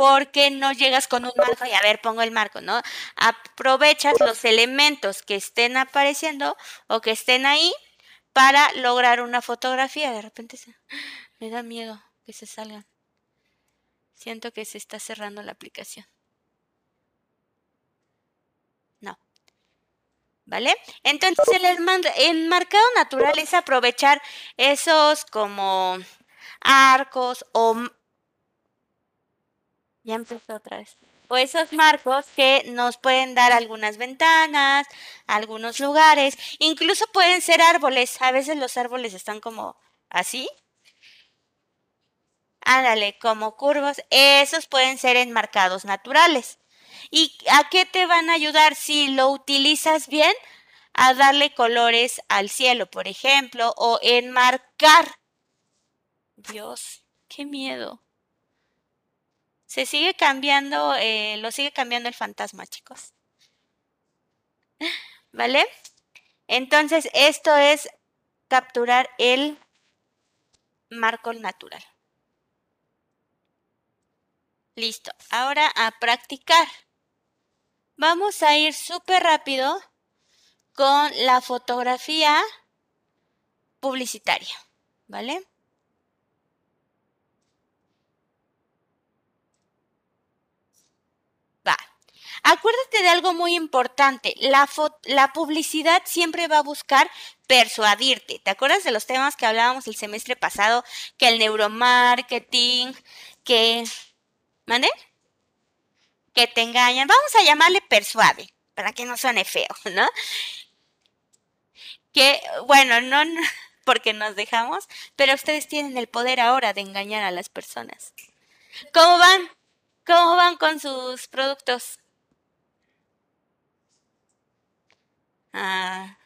porque no llegas con un marco y a ver, pongo el marco, ¿no? Aprovechas los elementos que estén apareciendo o que estén ahí para lograr una fotografía. De repente se, me da miedo que se salgan. Siento que se está cerrando la aplicación. No. ¿Vale? Entonces el enmarcado natural es aprovechar esos como arcos o ya empezó otra vez. O esos marcos que nos pueden dar algunas ventanas, algunos lugares, incluso pueden ser árboles. A veces los árboles están como así. Ándale, como curvos. Esos pueden ser enmarcados naturales. ¿Y a qué te van a ayudar si lo utilizas bien? A darle colores al cielo, por ejemplo, o enmarcar. Dios, qué miedo. Se sigue cambiando, eh, lo sigue cambiando el fantasma, chicos. ¿Vale? Entonces, esto es capturar el marco natural. Listo. Ahora a practicar. Vamos a ir súper rápido con la fotografía publicitaria. ¿Vale? Acuérdate de algo muy importante, la, publicidad siempre va a buscar persuadirte. ¿Te acuerdas de los temas que hablábamos el semestre pasado? Que el neuromarketing, que... ¿Mande? Que te engañan. Vamos a llamarle persuade, para que no suene feo, ¿no? Que, bueno, no, no porque nos dejamos, pero ustedes tienen el poder ahora de engañar a las personas. ¿Cómo van? ¿Cómo van con sus productos? Ah,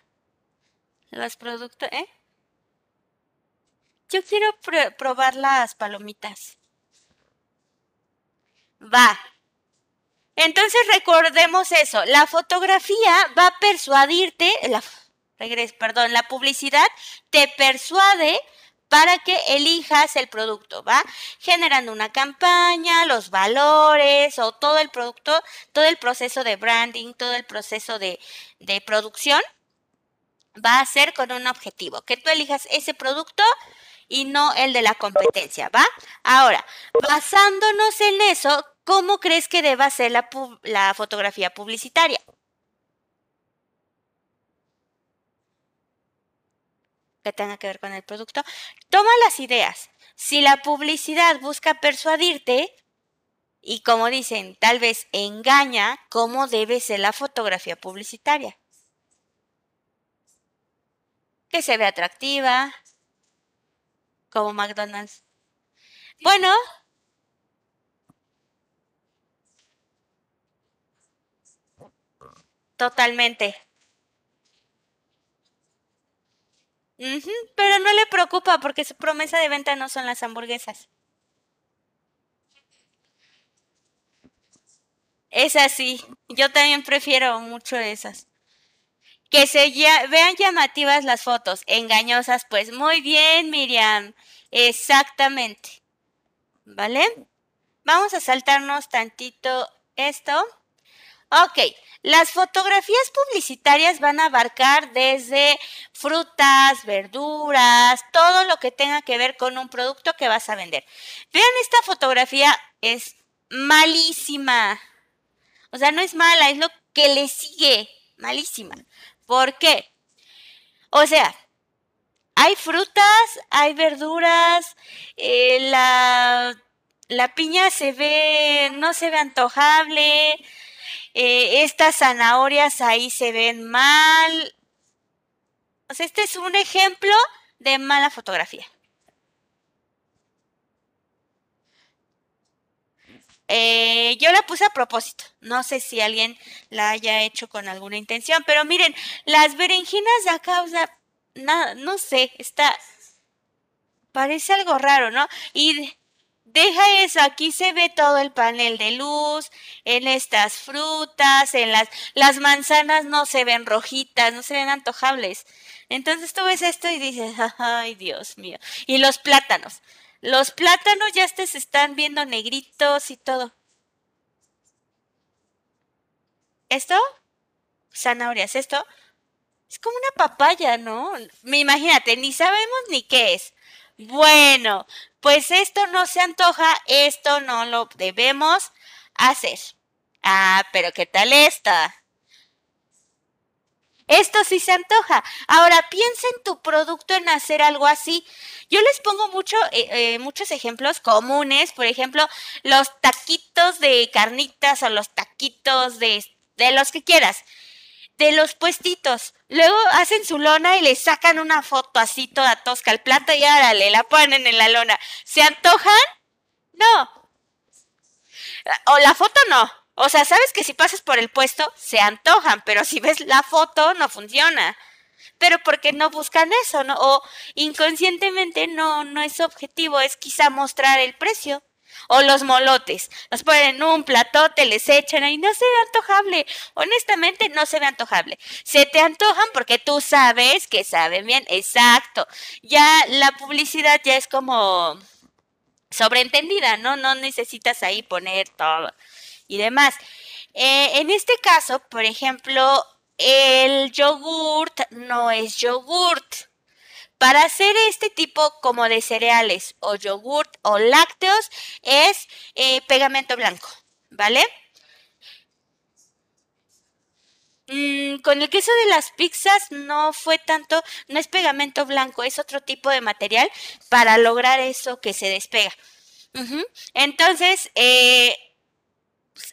los productos, ¿eh? Yo quiero pr- probar las palomitas. Va. Entonces recordemos eso. La fotografía va a persuadirte, la, regres, perdón, la publicidad te persuade para que elijas el producto, ¿va? Generando una campaña, los valores o todo el producto, todo el proceso de branding, todo el proceso de, de producción va a ser con un objetivo, que tú elijas ese producto y no el de la competencia, ¿va? Ahora, basándonos en eso, ¿cómo crees que deba ser la, la fotografía publicitaria? Que tenga que ver con el producto. Toma las ideas. Si la publicidad busca persuadirte, y como dicen, tal vez engaña, ¿cómo debe ser la fotografía publicitaria? Que se vea atractiva, como McDonald's. Bueno, totalmente. Pero no le preocupa porque su promesa de venta no son las hamburguesas. Es así. Yo también prefiero mucho esas. Que se vean llamativas las fotos, engañosas, pues muy bien, Miriam. Exactamente. ¿Vale? Vamos a saltarnos tantito esto. Ok, las fotografías publicitarias van a abarcar desde frutas, verduras, todo lo que tenga que ver con un producto que vas a vender. Vean, esta fotografía es malísima. O sea, no es mala, es lo que le sigue. Malísima. ¿Por qué? O sea, hay frutas, hay verduras, eh, la, la piña se ve, no se ve antojable, eh, estas zanahorias ahí se ven mal. O sea, este es un ejemplo de mala fotografía. Eh, yo la puse a propósito. No sé si alguien la haya hecho con alguna intención, pero miren, las berenjenas de acá, o sea, nada, no sé, está, parece algo raro, ¿no? Y deja eso, aquí se ve todo el panel de luz, en estas frutas, en las, las manzanas no se ven rojitas, no se ven antojables. Entonces tú ves esto y dices, ay, Dios mío. Y los plátanos. Los plátanos ya hasta se están viendo negritos y todo. ¿Esto? Zanahorias, esto. Es como una papaya, ¿no? Me imagínate, ni sabemos ni qué es. Bueno, pues esto no se antoja, esto no lo debemos hacer. Ah, pero ¿qué tal esta? Esto sí se antoja. Ahora piensa en tu producto en hacer algo así. Yo les pongo mucho, eh, eh, muchos ejemplos comunes, por ejemplo, los taquitos de carnitas o los taquitos de, de los que quieras, de los puestitos. Luego hacen su lona y le sacan una foto así toda tosca al plato y árale, la ponen en la lona. ¿Se antojan? No. O la foto no. O sea, sabes que si pasas por el puesto, se antojan, pero si ves la foto, no funciona. Pero porque no buscan eso, ¿no? O inconscientemente no, no es objetivo, es quizá mostrar el precio. O los molotes, los ponen en un platote, les echan y no se ve antojable. Honestamente, no se ve antojable. Se te antojan porque tú sabes que saben bien. Exacto. Ya la publicidad ya es como sobreentendida, ¿no? No necesitas ahí poner todo y demás. Eh, en este caso, por ejemplo, el yogurt no es yogurt. Para hacer este tipo como de cereales o yogurt o lácteos es eh, pegamento blanco, ¿vale? Mm, con el queso de las pizzas no fue tanto, no es pegamento blanco, es otro tipo de material para lograr eso que se despega. Entonces, eh,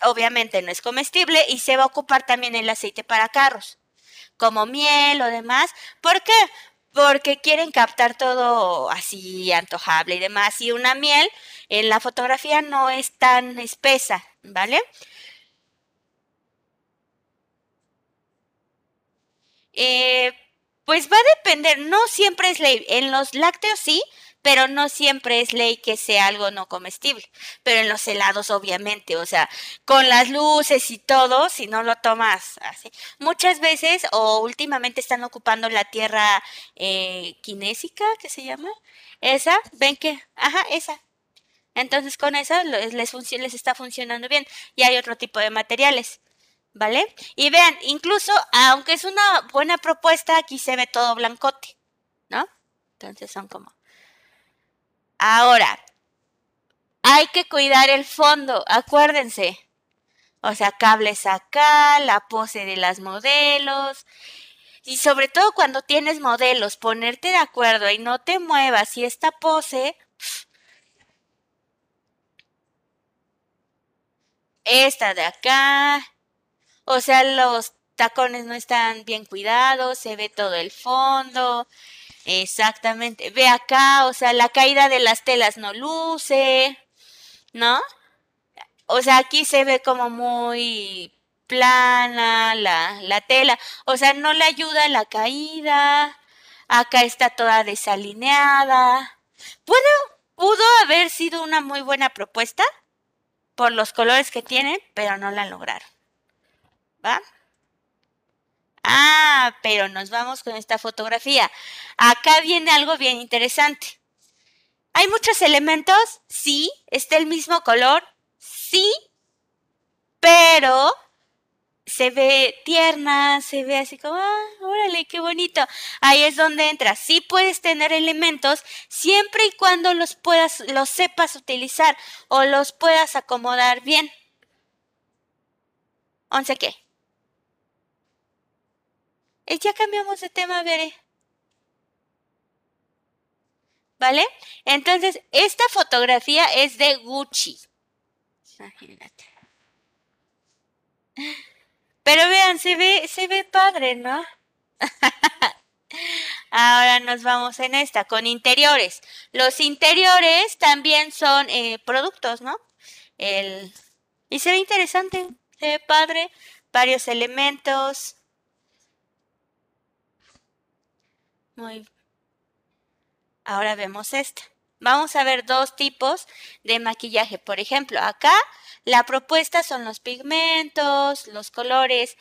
obviamente no es comestible y se va a ocupar también el aceite para carros, como miel o demás. ¿Por qué? Porque quieren captar todo así antojable y demás. Y una miel en la fotografía no es tan espesa, ¿vale? Eh, pues va a depender, no siempre es ley. En los lácteos sí, pero no siempre es ley que sea algo no comestible. Pero en los helados, obviamente, o sea, con las luces y todo, si no lo tomas así. Muchas veces o últimamente están ocupando la tierra eh, kinésica, que se llama. Esa, ven que, ajá, esa. Entonces con esa les, les está funcionando bien. Y hay otro tipo de materiales. ¿Vale? Y vean, incluso, aunque es una buena propuesta, aquí se ve todo blancote, ¿no? Entonces son como Ahora, hay que cuidar el fondo, acuérdense. O sea, cables acá, la pose de las modelos. Y sobre todo cuando tienes modelos, ponerte de acuerdo y no te muevas. Y esta pose, esta de acá. O sea, los tacones no están bien cuidados, se ve todo el fondo. Exactamente. Ve acá, o sea, la caída de las telas no luce, ¿no? O sea, aquí se ve como muy plana la, la tela. O sea, no le ayuda la caída. Acá está toda desalineada. Pudo, pudo haber sido una muy buena propuesta por los colores que tiene, pero no la lograron. ¿Va? Ah, pero nos vamos con esta fotografía. Acá viene algo bien interesante. ¿Hay muchos elementos? Sí. ¿Está el mismo color? Sí. Pero se ve tierna, se ve así como, ah, órale, qué bonito. Ahí es donde entra. Sí puedes tener elementos siempre y cuando los puedas, los sepas utilizar o los puedas acomodar bien. ¿Once qué? Eh, ya cambiamos de tema, veré. ¿Vale? Entonces, esta fotografía es de Gucci. Imagínate. Pero vean, se ve, se ve padre, ¿no? Ahora nos vamos en esta, con interiores. Los interiores también son eh, productos, ¿no? El... Y se ve interesante, se ve padre, varios elementos, Ahora vemos esta. Vamos a ver dos tipos de maquillaje. Por ejemplo, acá la propuesta son los pigmentos, los colores,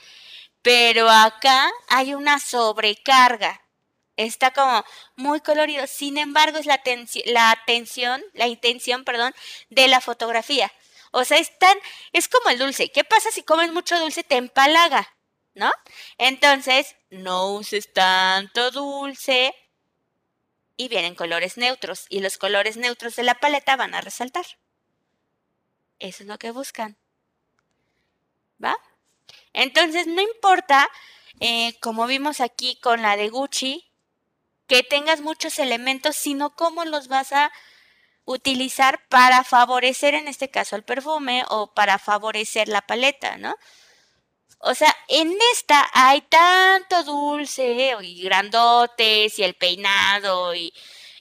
pero acá hay una sobrecarga. Está como muy colorido. Sin embargo, es la, la atención, la intención, perdón, de la fotografía. O sea, es tan, es como el dulce. ¿Qué pasa si comes mucho dulce? Te empalaga. ¿No? Entonces, no uses tanto dulce y vienen colores neutros y los colores neutros de la paleta van a resaltar. Eso es lo que buscan. ¿Va? Entonces, no importa, eh, como vimos aquí con la de Gucci, que tengas muchos elementos, sino cómo los vas a utilizar para favorecer, en este caso, el perfume o para favorecer la paleta, ¿no? O sea, en esta hay tanto dulce y grandotes y el peinado y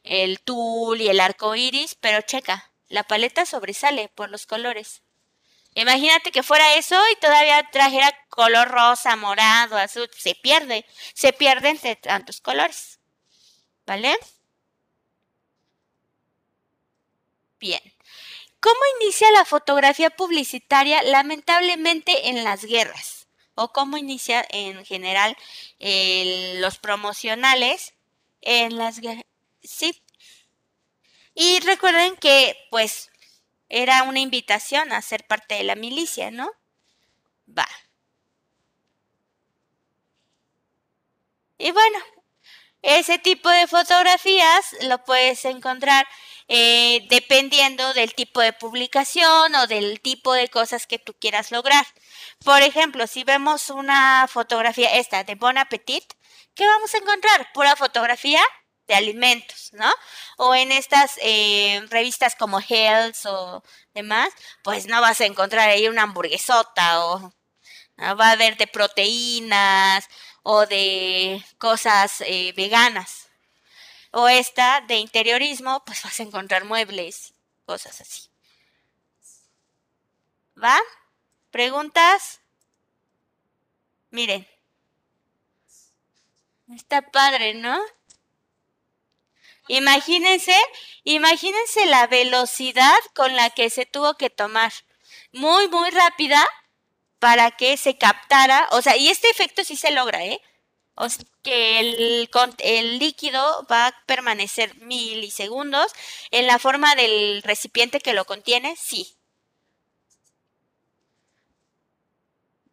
el tul y el arco iris, pero checa, la paleta sobresale por los colores. Imagínate que fuera eso y todavía trajera color rosa, morado, azul, se pierde, se pierde entre tantos colores. ¿Vale? Bien. ¿Cómo inicia la fotografía publicitaria? Lamentablemente en las guerras o cómo inicia en general los promocionales en las sí. Y recuerden que pues era una invitación a ser parte de la milicia no va. Y bueno ese tipo de fotografías lo puedes encontrar eh, dependiendo del tipo de publicación o del tipo de cosas que tú quieras lograr. Por ejemplo, si vemos una fotografía esta de Bon Appetit, ¿qué vamos a encontrar? Pura fotografía de alimentos, ¿no? O en estas eh, revistas como Health o demás, pues no vas a encontrar ahí una hamburguesota o va a haber de proteínas o de cosas eh, veganas o esta de interiorismo, pues vas a encontrar muebles, cosas así. ¿Va? ¿Preguntas? Miren. Está padre, ¿no? Imagínense, imagínense la velocidad con la que se tuvo que tomar. Muy, muy rápida para que se captara. O sea, y este efecto sí se logra, ¿eh? O sea, que el, líquido va a permanecer milisegundos en la forma del recipiente que lo contiene, sí.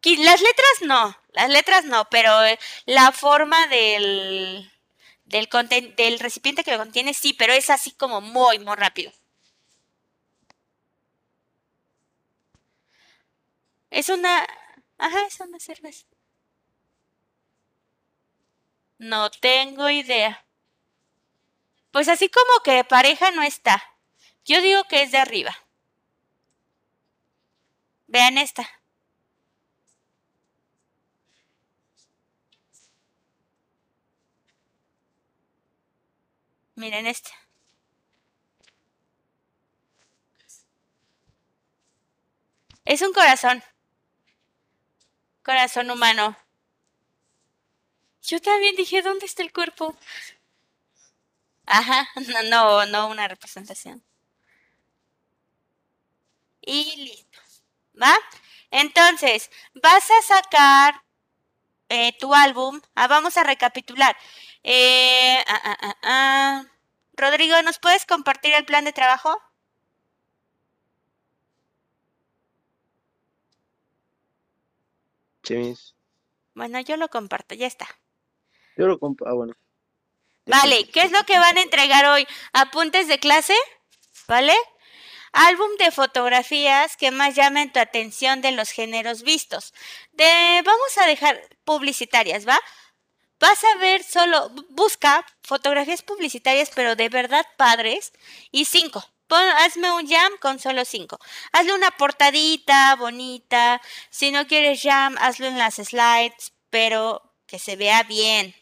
Las letras no, las letras no, pero eh, la forma del, del recipiente que lo contiene sí, pero es así como muy, muy rápido. Es una... Ajá, es una cerveza. No tengo idea. Pues así como que pareja no está. Yo digo que es de arriba. Vean esta. Miren esta. Es un corazón. Corazón humano. Yo también dije, ¿dónde está el cuerpo? Ajá, no, no, no una representación. Y listo. ¿Va? Entonces, vas a sacar eh, tu álbum. Ah, vamos a recapitular. Eh, ah, ah, ah. Rodrigo, ¿nos puedes compartir el plan de trabajo? Bueno, yo lo comparto, ya está. Yo lo compro. Ah, bueno. Vale, ¿qué es lo que van a entregar hoy? ¿Apuntes de clase? ¿Vale? Álbum de fotografías que más llamen tu atención de los géneros vistos. De, vamos a dejar publicitarias, ¿va? Vas a ver solo, bu- busca fotografías publicitarias, pero de verdad padres, y cinco. Hazme un jam con solo cinco. Hazle una portadita bonita. Si no quieres jam, hazlo en las slides, pero que se vea bien.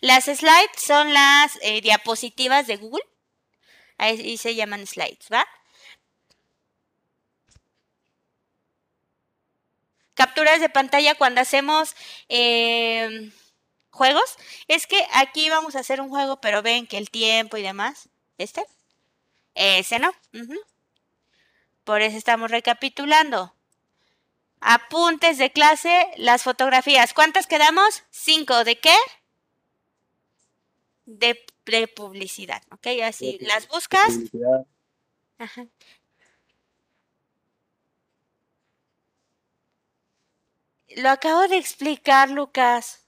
Las slides son las eh, diapositivas de Google. Ahí se llaman slides, ¿va? Capturas de pantalla cuando hacemos eh, juegos. Es que aquí vamos a hacer un juego, pero ven que el tiempo y demás. ¿Este? Ese no. Por eso estamos recapitulando. Apuntes de clase, las fotografías. ¿Cuántas quedamos? Cinco. ¿De qué? De, de publicidad, ¿ok? Así, las buscas. Ajá. Lo acabo de explicar, Lucas.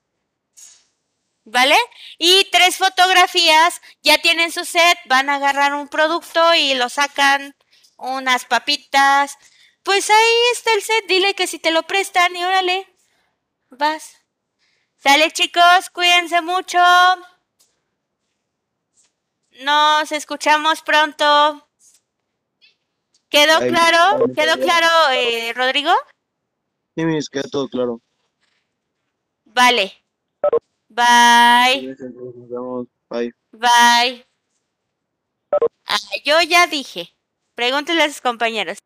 ¿Vale? Y tres fotografías, ya tienen su set, van a agarrar un producto y lo sacan unas papitas. Pues ahí está el set, dile que si te lo prestan y órale, vas. Sale chicos, cuídense mucho. Nos escuchamos pronto. ¿Quedó claro? ¿Quedó claro, eh, Rodrigo? Sí, mis, queda todo claro. Vale. Bye. Nos vemos. Bye. Bye. Ah, yo ya dije. Pregúntenle a sus compañeros.